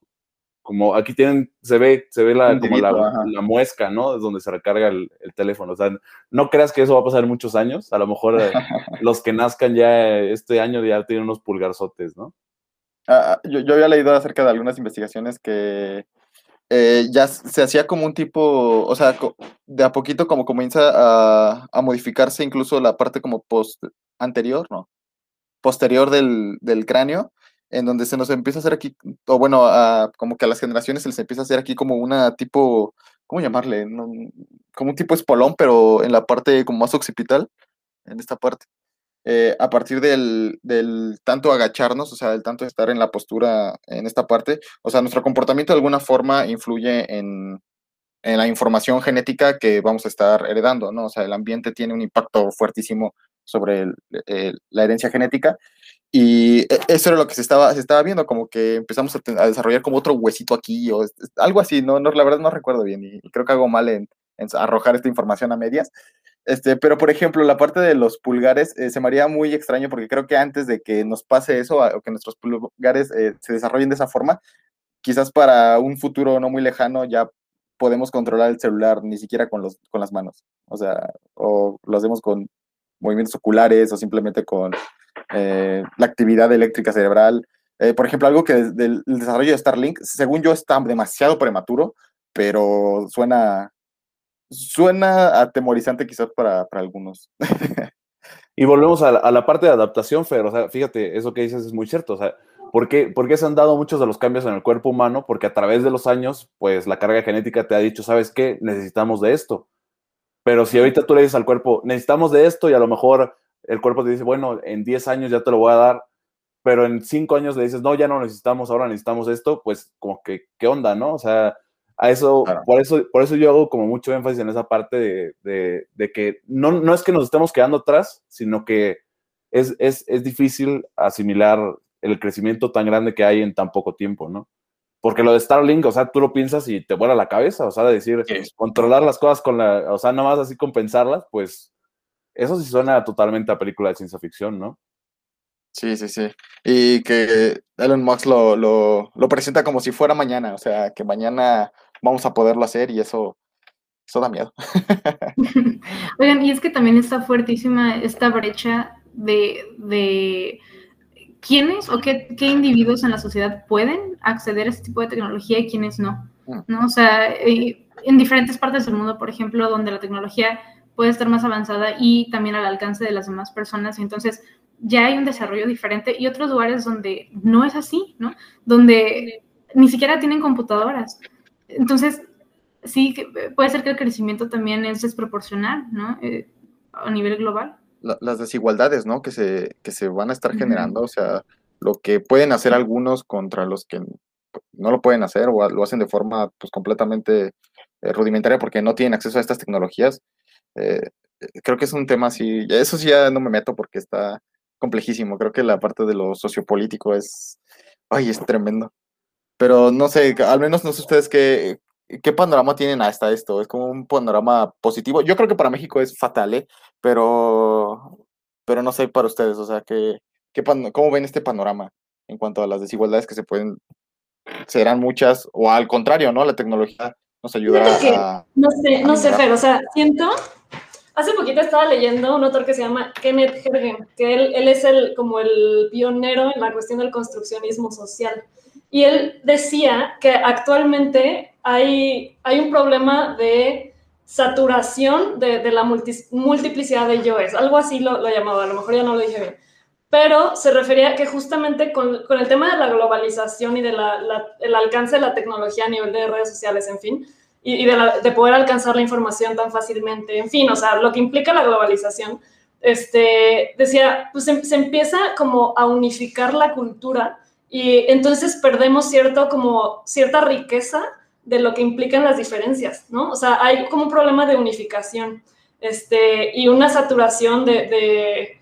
como aquí tienen, se ve, se ve la, como la, muesca, ¿no? Es donde se recarga el, teléfono. O sea, no creas que eso va a pasar en muchos años. A lo mejor eh, los que nazcan ya este año ya tienen unos pulgarzotes, ¿no? Ah, ah, yo, yo, había leído acerca de algunas investigaciones que eh, ya se hacía como un tipo, o sea, de a poquito como comienza a, a modificarse incluso la parte como post anterior, ¿no? Posterior del, del, cráneo, en donde se nos empieza a hacer aquí, o bueno, a, como que a las generaciones se les empieza a hacer aquí como una tipo, ¿cómo llamarle? como un tipo espolón, pero en la parte como más occipital, en esta parte. Eh, a partir del, del, tanto agacharnos, o sea, del tanto estar en la postura en esta parte, o sea, nuestro comportamiento de alguna forma influye en, en la información genética que vamos a estar heredando, ¿no? O sea, el ambiente tiene un impacto fuertísimo sobre la herencia genética y e, eso era lo que se estaba, se estaba viendo, como que empezamos a, desarrollar como otro huesito aquí o algo así, no, no la verdad no recuerdo bien y, creo que hago mal en arrojar esta información a medias, este, pero por ejemplo, la parte de los pulgares eh, se me haría muy extraño porque creo que antes de que nos pase eso o que nuestros pulgares eh, se desarrollen de esa forma, quizás para un futuro no muy lejano ya podemos controlar el celular ni siquiera con, los, con las manos. O sea, o lo hacemos con movimientos oculares o simplemente con eh, la actividad eléctrica cerebral. por ejemplo, algo que del desarrollo de Starlink, según yo, está demasiado prematuro, pero suena, suena atemorizante quizás para, para algunos. y volvemos a la, parte de adaptación, Fer. O sea, fíjate, eso que dices es muy cierto. O sea, ¿por qué, ¿por qué, se han dado muchos de los cambios en el cuerpo humano? Porque a través de los años, pues la carga genética te ha dicho, ¿sabes qué? Necesitamos de esto. Pero si ahorita tú le dices al cuerpo, necesitamos de esto, y a lo mejor el cuerpo te dice, bueno, en 10 años ya te lo voy a dar, pero en 5 años le dices, no, ya no necesitamos, ahora necesitamos esto, pues como que, ¿qué onda, no? O sea, a eso, por eso, por eso yo hago como mucho énfasis en esa parte de, de, que no, no, es que nos estemos quedando atrás, sino que es, es, es, difícil asimilar el crecimiento tan grande que hay en tan poco tiempo, ¿no? porque lo de Starlink, o sea, tú lo piensas y te vuela la cabeza, o sea, de decir, controlar las cosas con la, o sea, nada más así compensarlas, pues eso sí suena totalmente a película de ciencia ficción, ¿no? Sí, sí, sí. Y que Elon Musk lo, lo, lo, presenta como si fuera mañana, o sea, que mañana vamos a poderlo hacer y eso, eso da miedo. Oigan, y es que también está fuertísima esta brecha de, de quiénes o qué, qué, individuos en la sociedad pueden acceder a este tipo de tecnología y quiénes no. Mm. ¿no? O sea, eh, en diferentes partes del mundo, por ejemplo, donde la tecnología puede estar más avanzada y también al alcance de las demás personas. Y entonces ya hay un desarrollo diferente y otros lugares donde no es así, ¿no? Donde ni siquiera tienen computadoras. Entonces, sí, puede ser que el crecimiento también es desproporcional, ¿no? Eh, a nivel global. las desigualdades, ¿no? Que se, que se van a estar generando, o sea, lo que pueden hacer algunos contra los que no lo pueden hacer o lo hacen de forma pues completamente eh, rudimentaria porque no tienen acceso a estas tecnologías. Eh, creo que es un tema así, eso sí ya no me meto porque está complejísimo. Creo que la parte de lo sociopolítico es, ay, es tremendo. Pero no sé, al menos no sé ustedes qué, qué panorama tienen hasta esto. Es como un panorama positivo. Yo creo que para México es fatal, ¿eh? Pero, pero no sé para ustedes, o sea, ¿qué, qué ¿cómo ven este panorama en cuanto a las desigualdades que se pueden, serán muchas, o al contrario, ¿no? La tecnología nos ayudará a... No sé, no sé, pero, o sea, siento Hace poquito estaba leyendo un autor que se llama Kenneth Hergen, que él, él es el, como el pionero en la cuestión del construccionismo social. Y él decía que actualmente hay, hay un problema de saturación de, la multiplicidad de yoes, algo así lo, lo, llamaba, a lo mejor ya no lo dije bien, pero se refería que justamente con, con el tema de la globalización y del de alcance de la tecnología a nivel de redes sociales, en fin, y, de, poder alcanzar la información tan fácilmente. En fin, o sea, lo que implica la globalización, este, decía, pues se, empieza como a unificar la cultura y entonces perdemos cierto, como cierta riqueza de lo que implican las diferencias, ¿no? O sea, hay como un problema de unificación este, y una saturación de, de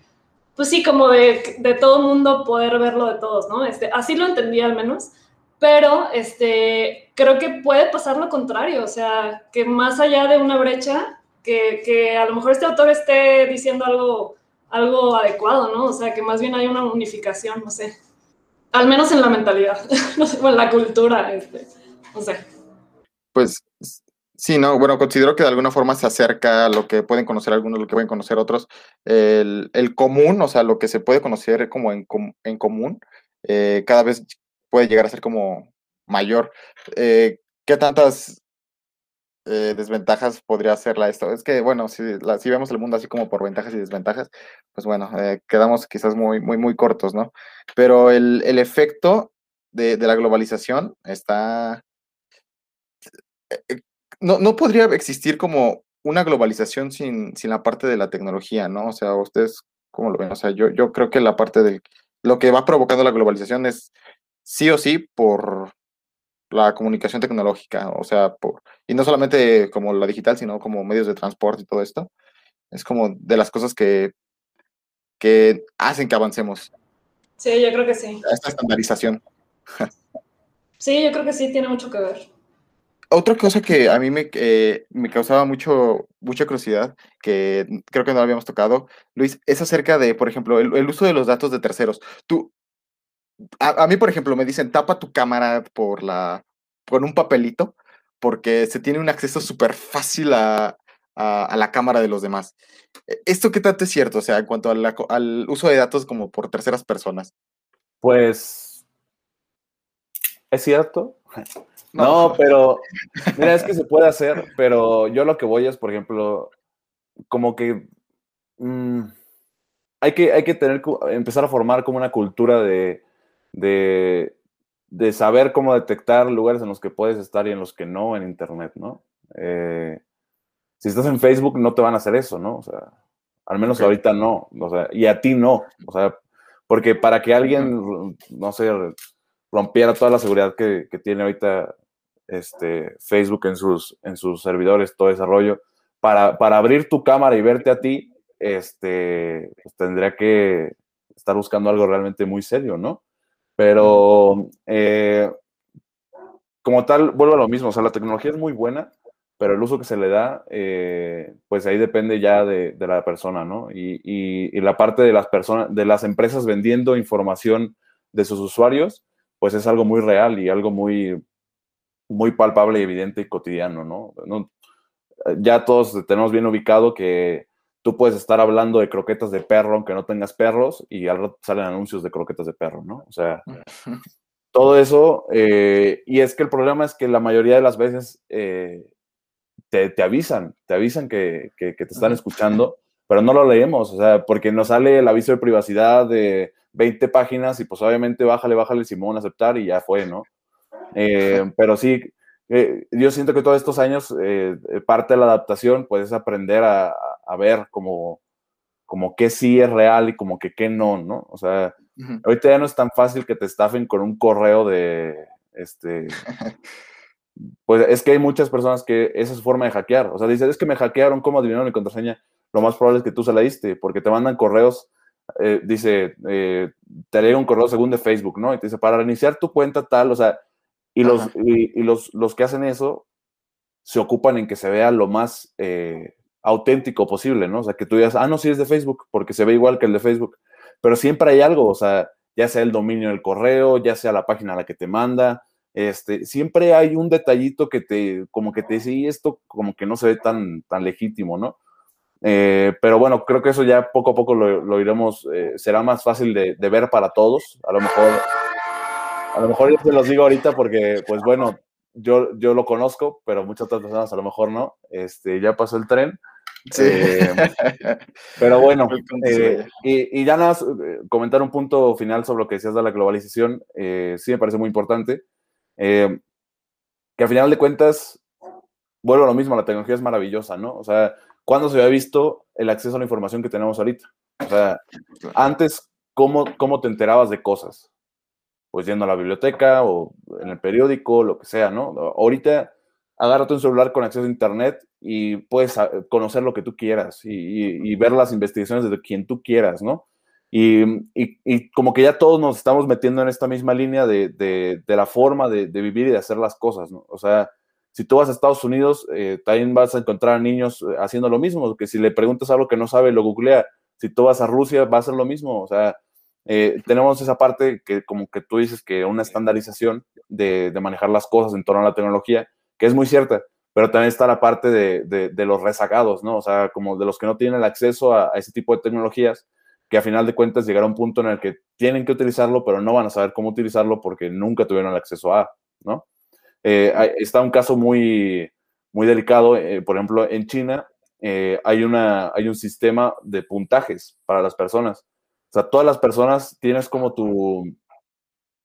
pues sí, como de, de todo mundo poder verlo de todos, ¿no? Este, así lo entendí al menos pero este, creo que puede pasar lo contrario, o sea, que más allá de una brecha, que, que, a lo mejor este autor esté diciendo algo, algo adecuado, ¿no? O sea, que más bien hay una unificación, no sé, al menos en la mentalidad, no sé, en la cultura, este, no sé. Pues sí, no, bueno, considero que de alguna forma se acerca a lo que pueden conocer algunos, lo que pueden conocer otros, el, el común, o sea, lo que se puede conocer como en, en común, eh, cada vez puede llegar a ser como mayor. Eh, ¿Qué tantas eh, desventajas podría hacerla esto? Es que, bueno, si, si, vemos el mundo así como por ventajas y desventajas, pues bueno, eh, quedamos quizás muy, muy, muy cortos, ¿no? Pero el, el efecto de, de, la globalización está... No, no podría existir como una globalización sin, sin la parte de la tecnología, ¿no? O sea, ustedes, ¿cómo lo ven? O sea, yo, yo creo que la parte del... Lo que va provocando la globalización es sí o sí por la comunicación tecnológica, o sea, por, y no solamente como la digital, sino como medios de transporte y todo esto. Es como de las cosas que, que hacen que avancemos. Sí, yo creo que sí. Esta estandarización. sí, yo creo que sí, tiene mucho que ver. Otra cosa que a mí me, eh, me causaba mucho, mucha curiosidad, que creo que no habíamos tocado, Luis, es acerca de, por ejemplo, el, el uso de los datos de terceros. Tú, a, mí, por ejemplo, me dicen tapa tu cámara por la, con un papelito, porque se tiene un acceso súper fácil a, a, la cámara de los demás. E, ¿Esto qué tanto es cierto? O sea, en cuanto al uso de datos como por terceras personas. Pues, ¿es cierto? No, pero, mira, es que se puede hacer, pero yo lo que voy es, por ejemplo, como que mm, hay que, hay que tener, empezar a formar como una cultura de, de, de, saber cómo detectar lugares en los que puedes estar y en los que no en Internet, ¿no? Eh, si estás en Facebook no te van a hacer eso, ¿no? O sea, al menos ahorita no, o sea, y a ti no, o sea, porque para que alguien, no sé, rompiera toda la seguridad que, que tiene ahorita este, Facebook en sus, en sus servidores, todo desarrollo, para, para abrir tu cámara y verte a ti, este, pues tendría que estar buscando algo realmente muy serio, ¿no? Pero eh, como tal, vuelvo a lo mismo, o sea, la tecnología es muy buena, pero el uso que se le da, eh, pues ahí depende ya de, la persona, ¿no? Y, la parte de las personas, de las empresas vendiendo información de sus usuarios, pues es algo muy real y algo muy, muy palpable y evidente y cotidiano, ¿no? Ya todos tenemos bien ubicado que tú puedes estar hablando de croquetas de perro aunque no tengas perros y al rato salen anuncios de croquetas de perro, ¿no? O sea, todo eso, eh, y es que el problema es que la mayoría de las veces eh, te, avisan, te avisan que, te están escuchando, pero no lo leemos, o sea, porque nos sale el aviso de privacidad de 20 páginas y pues obviamente bájale, bájale, Simón, aceptar y ya fue, ¿no? Eh, pero sí, eh, yo siento que todos estos años eh, parte de la adaptación pues es aprender a, ver como, como qué sí es real y como que qué no, ¿no? O sea, ahorita ya no es tan fácil que te estafen con un correo de, este, pues es que hay muchas personas que esa es su forma de hackear. O sea, dices, es que me hackearon, ¿cómo adivinaron mi contraseña? Lo más probable es que tú se la diste, porque te mandan correos, eh, dice, eh, te llega un correo según de Facebook, ¿no? Y te dice, para reiniciar tu cuenta tal, o sea, y, los, y, los, los, que hacen eso se ocupan en que se vea lo más eh, auténtico posible, ¿no? O sea, que tú digas, ah, no, sí es de Facebook, porque se ve igual que el de Facebook. Pero siempre hay algo, o sea, ya sea el dominio del correo, ya sea la página a la que te manda, este, siempre hay un detallito que te, como que te dice, y esto como que no se ve tan, tan legítimo, ¿no? Eh, pero bueno, creo que eso ya poco a poco lo, iremos, eh, será más fácil de, ver para todos. A lo mejor, a lo mejor yo te los digo ahorita porque, pues bueno, yo, yo lo conozco, pero muchas otras personas a lo mejor no. Este, ya pasó el tren. Sí. Eh, pero bueno, y, y, ya nada, comentar un punto final sobre lo que decías de la globalización, sí me parece muy importante. Eh, que al final de cuentas, vuelvo a lo mismo, la tecnología es maravillosa, ¿no? O sea, ¿cuándo se había visto el acceso a la información que tenemos ahorita? O sea, antes, ¿cómo, cómo te enterabas de cosas? Pues yendo a la biblioteca o en el periódico, lo que sea, ¿no? Ahorita, agárrate un celular con acceso a Internet y puedes ah, conocer lo que tú quieras y, y ver las investigaciones de quien tú quieras, ¿no? Y, y, como que ya todos nos estamos metiendo en esta misma línea de, de, la forma de, vivir y de hacer las cosas, ¿no? O sea, si tú vas a Estados Unidos, eh, también vas a encontrar a niños eh, haciendo lo mismo, que si le preguntas algo que no sabe, lo googlea. Si tú vas a Rusia, va a ser lo mismo. O sea, eh, tenemos esa parte que como que tú dices que una estandarización de, de, manejar las cosas en torno a la tecnología, que es muy cierta, pero también está la parte de, de los rezagados, ¿no? O sea, como de los que no tienen el acceso a, ese tipo de tecnologías que a final de cuentas llegará un punto en el que tienen que utilizarlo, pero no van a saber cómo utilizarlo porque nunca tuvieron el acceso a, ¿no? Eh, está un caso muy, muy delicado, eh, por ejemplo, en China hay, una, hay un sistema de puntajes para las personas. O sea, todas las personas tienes como tu,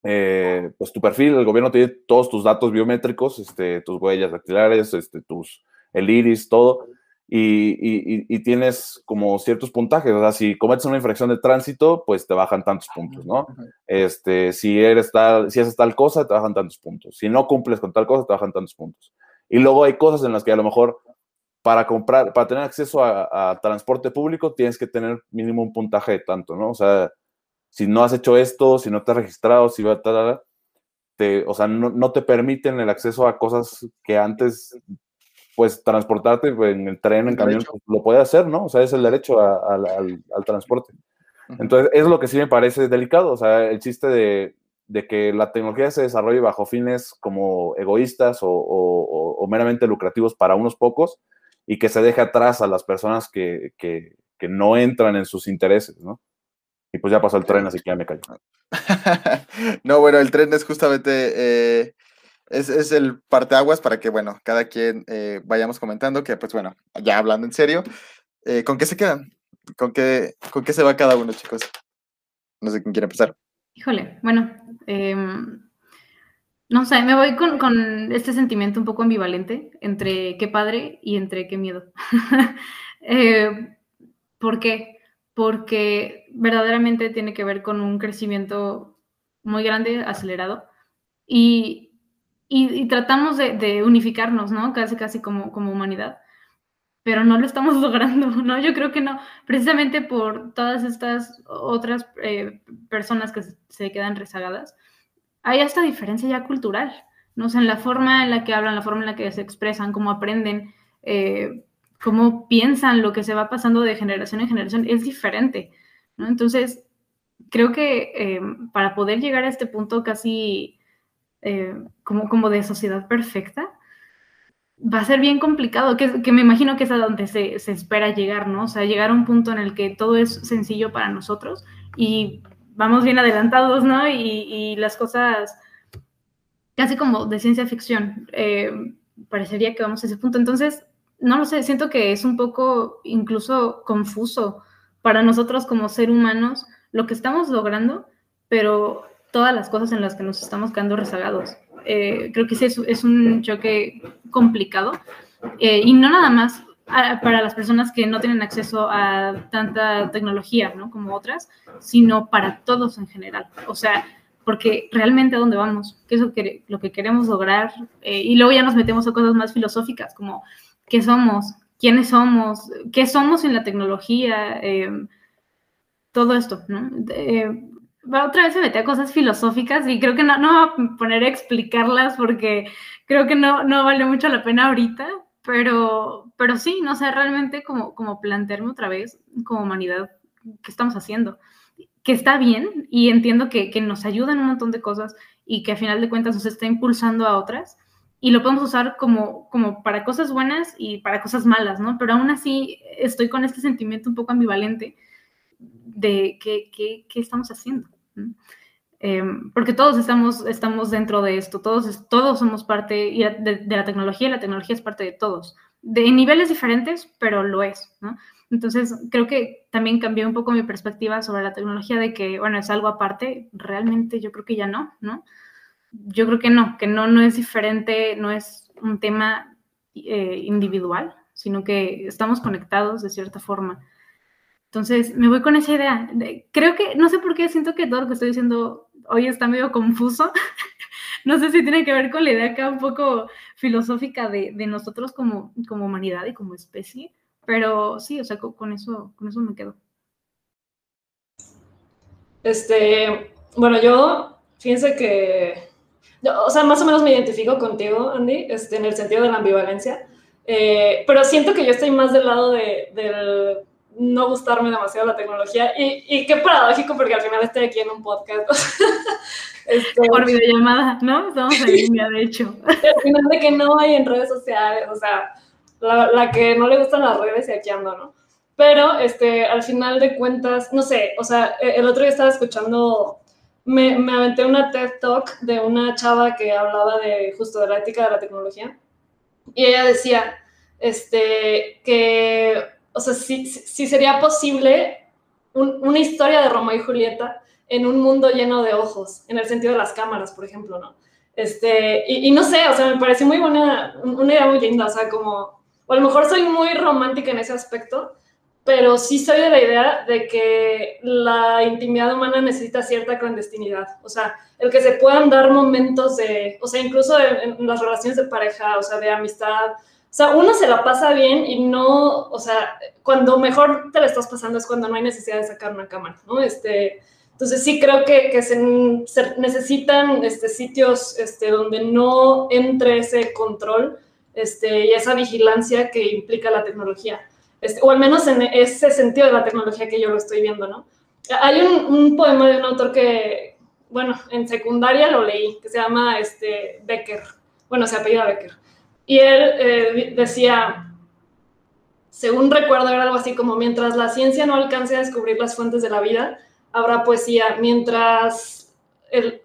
pues tu perfil, el gobierno tiene todos tus datos biométricos, este, tus huellas dactilares, este, tus, el iris, todo, y, tienes como ciertos puntajes. O sea, si cometes una infracción de tránsito, pues te bajan tantos puntos, ¿no? Este, si eres tal, si haces tal cosa, te bajan tantos puntos. Si no cumples con tal cosa, te bajan tantos puntos. Y luego hay cosas en las que a lo mejor para comprar, para tener acceso a, transporte público, tienes que tener mínimo un puntaje de tanto, ¿no? O sea, si no has hecho esto, si no te has registrado, si va a te, o sea, no, no, te permiten el acceso a cosas que antes pues transportarte en el tren, en camión, pues, lo puede hacer, ¿no? O sea, es el derecho al, transporte. Entonces, es lo que sí me parece delicado, o sea, el chiste de, que la tecnología se desarrolle bajo fines como egoístas o, meramente lucrativos para unos pocos y que se deje atrás a las personas que, no entran en sus intereses, ¿no? Y pues ya pasó el tren, así que ya me callo. no, bueno, el tren es justamente eh, es, es el parteaguas para que, bueno, cada quien eh, vayamos comentando que, pues bueno, ya hablando en serio, eh, ¿con qué se quedan? ¿Con qué, ¿Con qué se va cada uno, chicos? No sé quién quiere empezar. Híjole, bueno, em, no sé, me voy con, con, este sentimiento un poco ambivalente entre qué padre y entre qué miedo. eh, ¿Por qué? Porque verdaderamente tiene que ver con un crecimiento muy grande, acelerado, y y, tratamos de, unificarnos, ¿no? Casi, casi como, como humanidad, pero no lo estamos logrando, ¿no? Yo creo que no, precisamente por todas estas otras eh, personas que se quedan rezagadas, hay esta diferencia ya cultural. ¿no? O en la forma en la que hablan, la forma en la que se expresan, cómo aprenden, eh, cómo piensan lo que se va pasando de generación en generación, es diferente, ¿no? Entonces, creo que eh, para poder llegar a este punto casi eh, como, como de sociedad perfecta, va a ser bien complicado, que, que me imagino que es a donde se, se, espera llegar, ¿no? O sea, llegar a un punto en el que todo es sencillo para nosotros y vamos bien adelantados, ¿no? Y, las cosas casi como de ciencia ficción, eh, parecería que vamos a ese punto. Entonces, no lo sé, siento que es un poco incluso confuso para nosotros como ser humanos lo que estamos logrando, pero todas las cosas en las que nos estamos quedando rezagados. Eh, creo que sí es, un choque complicado eh, y no nada más para las personas que no tienen acceso a tanta tecnología, ¿no? Como otras, sino para todos en general. O sea, porque realmente a dónde vamos, qué es lo que, lo que queremos lograr, eh, y luego ya nos metemos a cosas más filosóficas, como qué somos, quiénes somos, qué somos en la tecnología, todo esto, ¿no? otra vez me metí a cosas filosóficas y creo que no, no voy a poner a explicarlas porque creo que no, no vale mucho la pena ahorita, pero, pero sí, no sé, realmente como, como plantearme otra vez como humanidad qué estamos haciendo, que está bien y entiendo que, que nos ayuda en un montón de cosas y que a final de cuentas nos está impulsando a otras y lo podemos usar como, como para cosas buenas y para cosas malas, ¿no? Pero aún así estoy con este sentimiento un poco ambivalente de qué, qué, qué estamos haciendo. Em, porque todos estamos, estamos dentro de esto, todos, todos somos parte de, la tecnología y la tecnología es parte de todos, de niveles diferentes, pero lo es, ¿no? Entonces, creo que también cambió un poco mi perspectiva sobre la tecnología de que, bueno, es algo aparte, realmente yo creo que ya no, ¿no? Yo creo que no, que no, no es diferente, no es un tema eh, individual, sino que estamos conectados de cierta forma. Entonces, me voy con esa idea. creo que, no sé por qué, siento que todo lo que estoy diciendo hoy está medio confuso. no sé si tiene que ver con la idea acá un poco filosófica de, nosotros como, como humanidad y como especie, pero sí, o sea, con, eso, con eso me quedo. Este, bueno, yo, fíjense que, o sea, más o menos me identifico contigo, Andy, este, en el sentido de la ambivalencia, eh, pero siento que yo estoy más del lado de, del no gustarme demasiado la tecnología. Y, y, qué paradójico, porque al final estoy aquí en un podcast. este, Por videollamada, ¿no? Estamos en línea, de hecho. Al final de que no hay en redes sociales, o sea, la, la, que no le gustan las redes y aquí ando, ¿no? Pero este, al final de cuentas, no sé, o sea, e, el otro día estaba escuchando, me, me aventé una TED Talk de una chava que hablaba de justo de la ética de la tecnología. Y ella decía, este, que o sea, si, sería posible una historia de Romeo y Julieta en un mundo lleno de ojos, en el sentido de las cámaras, por ejemplo, ¿no? Este, y, no sé, o sea, me parece muy buena, una idea muy linda, o sea, como, o a lo mejor soy muy romántica en ese aspecto, pero sí soy de la idea de que la intimidad humana necesita cierta clandestinidad, o sea, el que se puedan dar momentos de, o sea, incluso en las relaciones de pareja, o sea, de amistad, o sea, uno se la pasa bien y no, o sea, cuando mejor te la estás pasando es cuando no hay necesidad de sacar una cámara, ¿no? Este, entonces sí creo que, que se, necesitan este, sitios este, donde no entre ese control este, y esa vigilancia que implica la tecnología. Este, o al menos en ese sentido de la tecnología que yo lo estoy viendo, ¿no? Hay un, un poema de un autor que, bueno, en secundaria lo leí, que se llama este, Becker, bueno, se apellida Becker y él eh, decía, según recuerdo, era algo así como, mientras la ciencia no alcance a descubrir las fuentes de la vida, habrá poesía. Mientras, el,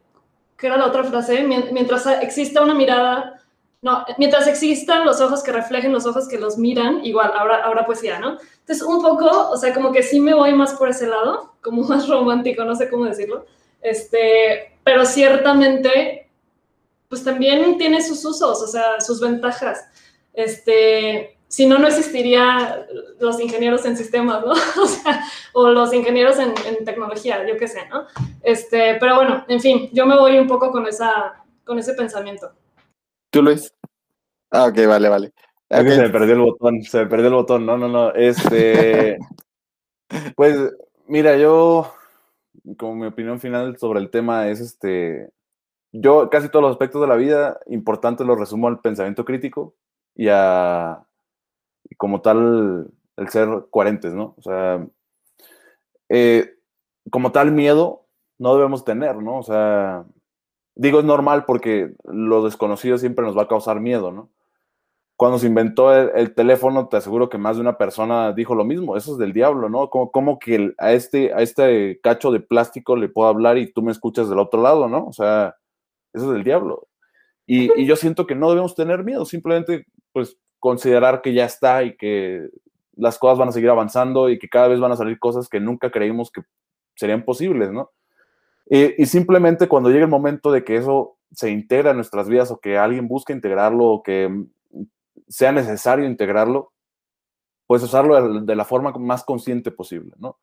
¿qué era la otra frase? Mientras exista una mirada, no, mientras existan los ojos que reflejen los ojos que los miran, igual, habrá, habrá poesía, ¿no? Entonces, un poco, o sea, como que sí me voy más por ese lado, como más romántico, no sé cómo decirlo. Este, pero ciertamente pues también tiene sus usos, o sea, sus ventajas. Este, si no, no existiría los ingenieros en sistemas, ¿no? O, sea, o los ingenieros en, tecnología, yo qué sé, ¿no? Este, pero bueno, en fin, yo me voy un poco con, esa, con ese pensamiento. ¿Tú, Luis? Ah, ok, vale, vale. Se me perdió el botón, se me perdió el botón, no, no, no, este, pues, mira, yo, como mi opinión final sobre el tema es, este, yo casi todos los aspectos de la vida importantes los resumo al pensamiento crítico y a, como tal, el ser coherentes, ¿no? O sea, eh, como tal miedo no debemos tener, ¿no? O sea, digo es normal porque lo desconocido siempre nos va a causar miedo, ¿no? Cuando se inventó el, teléfono, te aseguro que más de una persona dijo lo mismo, eso es del diablo, ¿no? Como que a, este, a este cacho de plástico le puedo hablar y tú me escuchas del otro lado, ¿no? O sea, eso es del diablo. Y, yo siento que no debemos tener miedo, simplemente pues considerar que ya está y que las cosas van a seguir avanzando y que cada vez van a salir cosas que nunca creímos que serían posibles, ¿no? Y, simplemente cuando llegue el momento de que eso se integra en nuestras vidas o que alguien busque integrarlo o que sea necesario integrarlo, pues usarlo de la forma más consciente posible. No,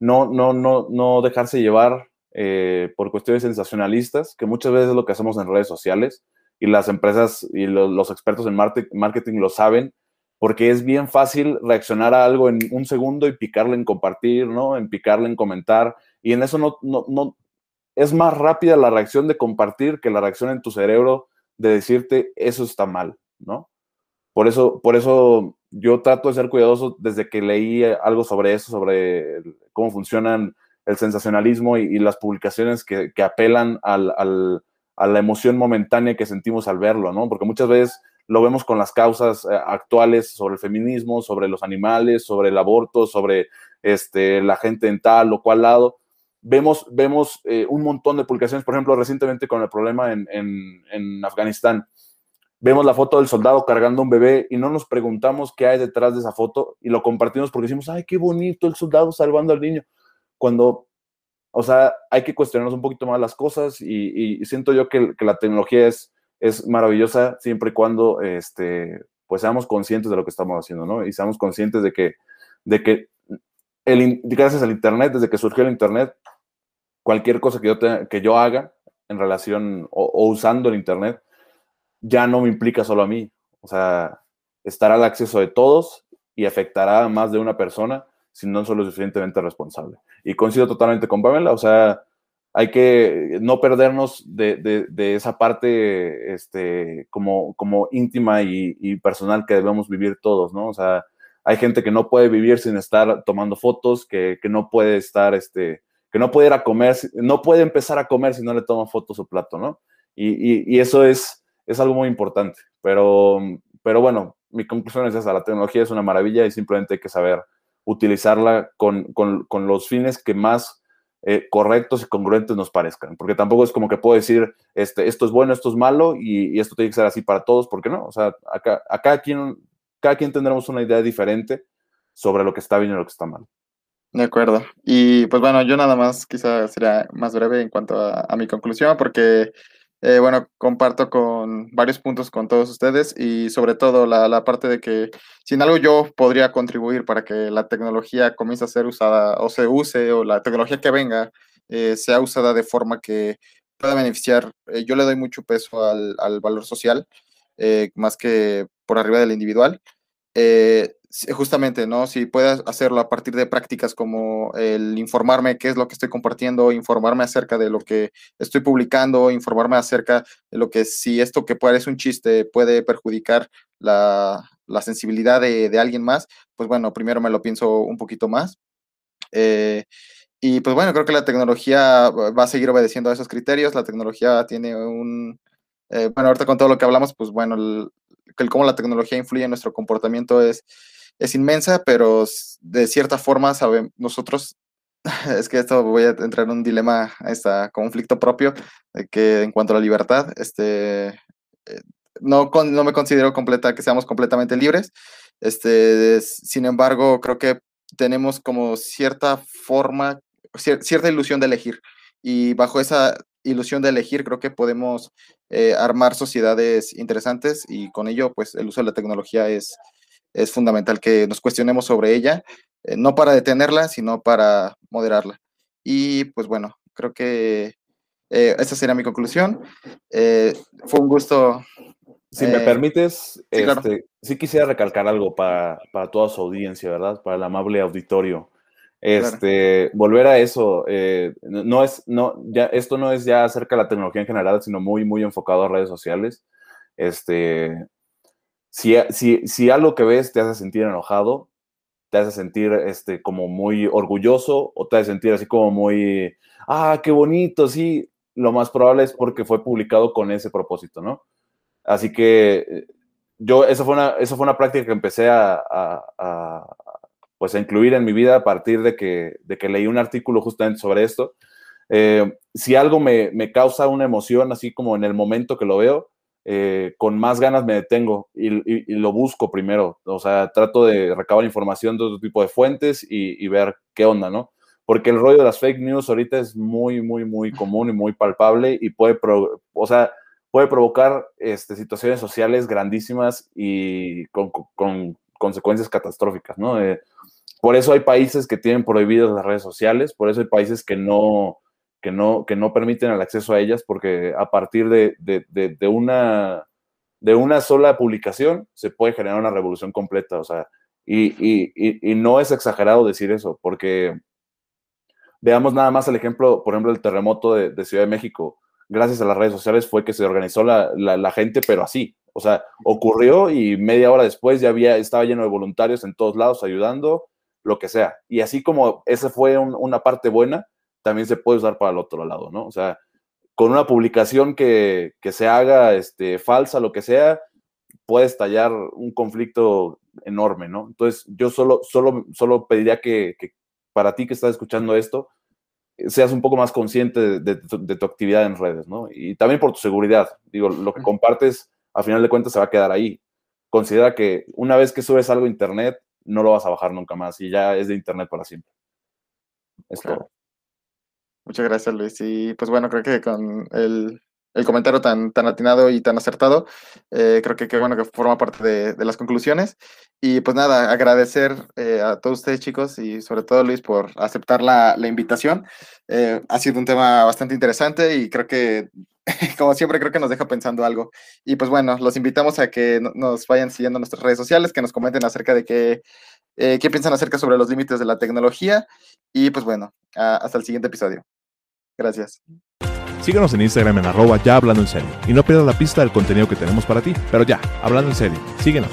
no, no, no dejarse llevar eh, por cuestiones sensacionalistas, que muchas veces es lo que hacemos en redes sociales y las empresas y los expertos en marketing lo saben, porque es bien fácil reaccionar a algo en un segundo y picarle en compartir, ¿no? En picarle en comentar, y en eso no, no, no, es más rápida la reacción de compartir que la reacción en tu cerebro de decirte eso está mal, ¿no? Por eso, por eso yo trato de ser cuidadoso desde que leí algo sobre eso, sobre cómo funcionan el sensacionalismo y, las publicaciones que, apelan al, a la emoción momentánea que sentimos al verlo, ¿no? Porque muchas veces lo vemos con las causas eh, actuales sobre el feminismo, sobre los animales, sobre el aborto, sobre este, la gente en tal o cual lado, vemos, vemos eh, un montón de publicaciones, por ejemplo, recientemente con el problema en, en, Afganistán. Vemos la foto del soldado cargando un bebé y no nos preguntamos qué hay detrás de esa foto y lo compartimos porque decimos, ay, qué bonito el soldado salvando al niño. Cuando, o sea, hay que cuestionarnos un poquito más las cosas y, siento yo que, la tecnología es, es maravillosa siempre y cuando, este, pues seamos conscientes de lo que estamos haciendo, ¿no? Y seamos conscientes de que, de que el, gracias al Internet, desde que surgió el Internet, cualquier cosa que yo, que yo haga en relación o, usando el Internet ya no me implica solo a mí. O sea, estará al acceso de todos y afectará a más de una persona si no soy lo suficientemente responsable. Y coincido totalmente con Pamela, o sea, hay que no perdernos de, de, esa parte este, como, como íntima y, y, personal que debemos vivir todos, ¿no? O sea, hay gente que no puede vivir sin estar tomando fotos, que, que no puede estar este, que no puede ir a comer, no puede empezar a comer si no le toma fotos su plato, ¿no? Y, y, eso es, es algo muy importante. Pero, pero bueno, mi conclusión es esa, la tecnología es una maravilla y simplemente hay que saber utilizarla con, con, con los fines que más eh, correctos y congruentes nos parezcan, porque tampoco es como que puedo decir, este, esto es bueno, esto es malo y, esto tiene que ser así para todos, porque no, o sea, acá, quien, cada quien tendremos una idea diferente sobre lo que está bien y lo que está mal. De acuerdo. Y pues bueno, yo nada más quizá sería más breve en cuanto a, mi conclusión, porque eh, bueno, comparto con varios puntos con todos ustedes y sobre todo la, parte de que sin algo yo podría contribuir para que la tecnología comience a ser usada o se use o la tecnología que venga eh, sea usada de forma que pueda beneficiar. Eh, yo le doy mucho peso al, al valor social, más que por arriba del individual justamente, ¿no? Si puedes hacerlo a partir de prácticas como el informarme qué es lo que estoy compartiendo, informarme acerca de lo que estoy publicando, informarme acerca de lo que si esto que parece un chiste puede perjudicar la, sensibilidad de, alguien más, pues bueno, primero me lo pienso un poquito más. Eh, y pues bueno, creo que la tecnología va a seguir obedeciendo a esos criterios. La tecnología tiene un, eh, bueno, ahorita con todo lo que hablamos, pues bueno, el, el, cómo la tecnología influye en nuestro comportamiento es es inmensa, pero de cierta forma sabemos, nosotros, es que esto voy a entrar en un dilema, este conflicto propio, de que en cuanto a la libertad, este, eh, no, no me considero completa, que seamos completamente libres, este, sin embargo, creo que tenemos como cierta forma, cierta ilusión de elegir, y bajo esa ilusión de elegir, creo que podemos eh, armar sociedades interesantes y con ello, pues el uso de la tecnología es, es fundamental que nos cuestionemos sobre ella, eh, no para detenerla, sino para moderarla. Y pues bueno, creo que eh, esa sería mi conclusión. Eh, fue un gusto. Si me permites, sí, este, sí, quisiera recalcar algo para, para, toda su audiencia, ¿verdad? Para el amable auditorio. Este, volver a eso, eh, no es, no, ya, esto no es ya acerca de la tecnología en general, sino muy, muy enfocado a redes sociales. Este, si, si, si algo que ves te hace sentir enojado, te hace sentir este, como muy orgulloso o te hace sentir así como muy, ah, qué bonito, sí, lo más probable es porque fue publicado con ese propósito, ¿no? Así que eh, yo, eso fue una, eso fue una práctica que empecé a, pues a incluir en mi vida a partir de que, de que leí un artículo justamente sobre esto. Eh, si algo me, me, causa una emoción, así como en el momento que lo veo, eh, con más ganas me detengo y, lo busco primero. O sea, trato de recabar información de otro tipo de fuentes y, y, ver qué onda, ¿no? Porque el rollo de las fake news ahorita es muy, muy, muy común y muy palpable y puede, o sea, puede provocar este, situaciones sociales grandísimas y con, con consecuencias catastróficas, ¿no? Eh, por eso hay países que tienen prohibidas las redes sociales, por eso hay países que no, que no, que no permiten el acceso a ellas, porque a partir de, de, una, de una sola publicación se puede generar una revolución completa, o sea, y, y, y, no es exagerado decir eso, porque veamos nada más el ejemplo, por ejemplo, el terremoto de, Ciudad de México. Gracias a las redes sociales fue que se organizó la, la, gente, pero así. O sea, ocurrió y media hora después ya había, estaba lleno de voluntarios en todos lados ayudando, lo que sea. Y así como esa fue una parte buena, también se puede usar para el otro lado, ¿no? O sea, con una publicación que, se haga este, falsa, lo que sea, puede estallar un conflicto enorme, ¿no? Entonces, yo solo, solo, solo pediría que, para ti que estás escuchando esto, seas un poco más consciente de, tu, actividad en redes, ¿no? Y también por tu seguridad. Digo, lo que compartes, a final de cuentas, se va a quedar ahí. Considera que una vez que subes algo a Internet, no lo vas a bajar nunca más y ya es de Internet para siempre. Es todo. Muchas gracias, Luis. Y pues bueno, creo que con el, comentario tan, tan atinado y tan acertado, eh, creo que qué bueno que forma parte de, las conclusiones. Y pues nada, agradecer eh, a todos ustedes, chicos, y sobre todo Luis por aceptar la, invitación. Eh, ha sido un tema bastante interesante y creo que, como siempre, creo que nos deja pensando algo. Y pues bueno, los invitamos a que nos vayan siguiendo en nuestras redes sociales, que nos comenten acerca de qué, qué piensan acerca sobre los límites de la tecnología. Y pues bueno, hasta el siguiente episodio. Gracias. Síguenos en Instagram en arroba ya hablando en serio. Y no pierdas la pista del contenido que tenemos para ti. Pero ya, hablando en serio, síguenos.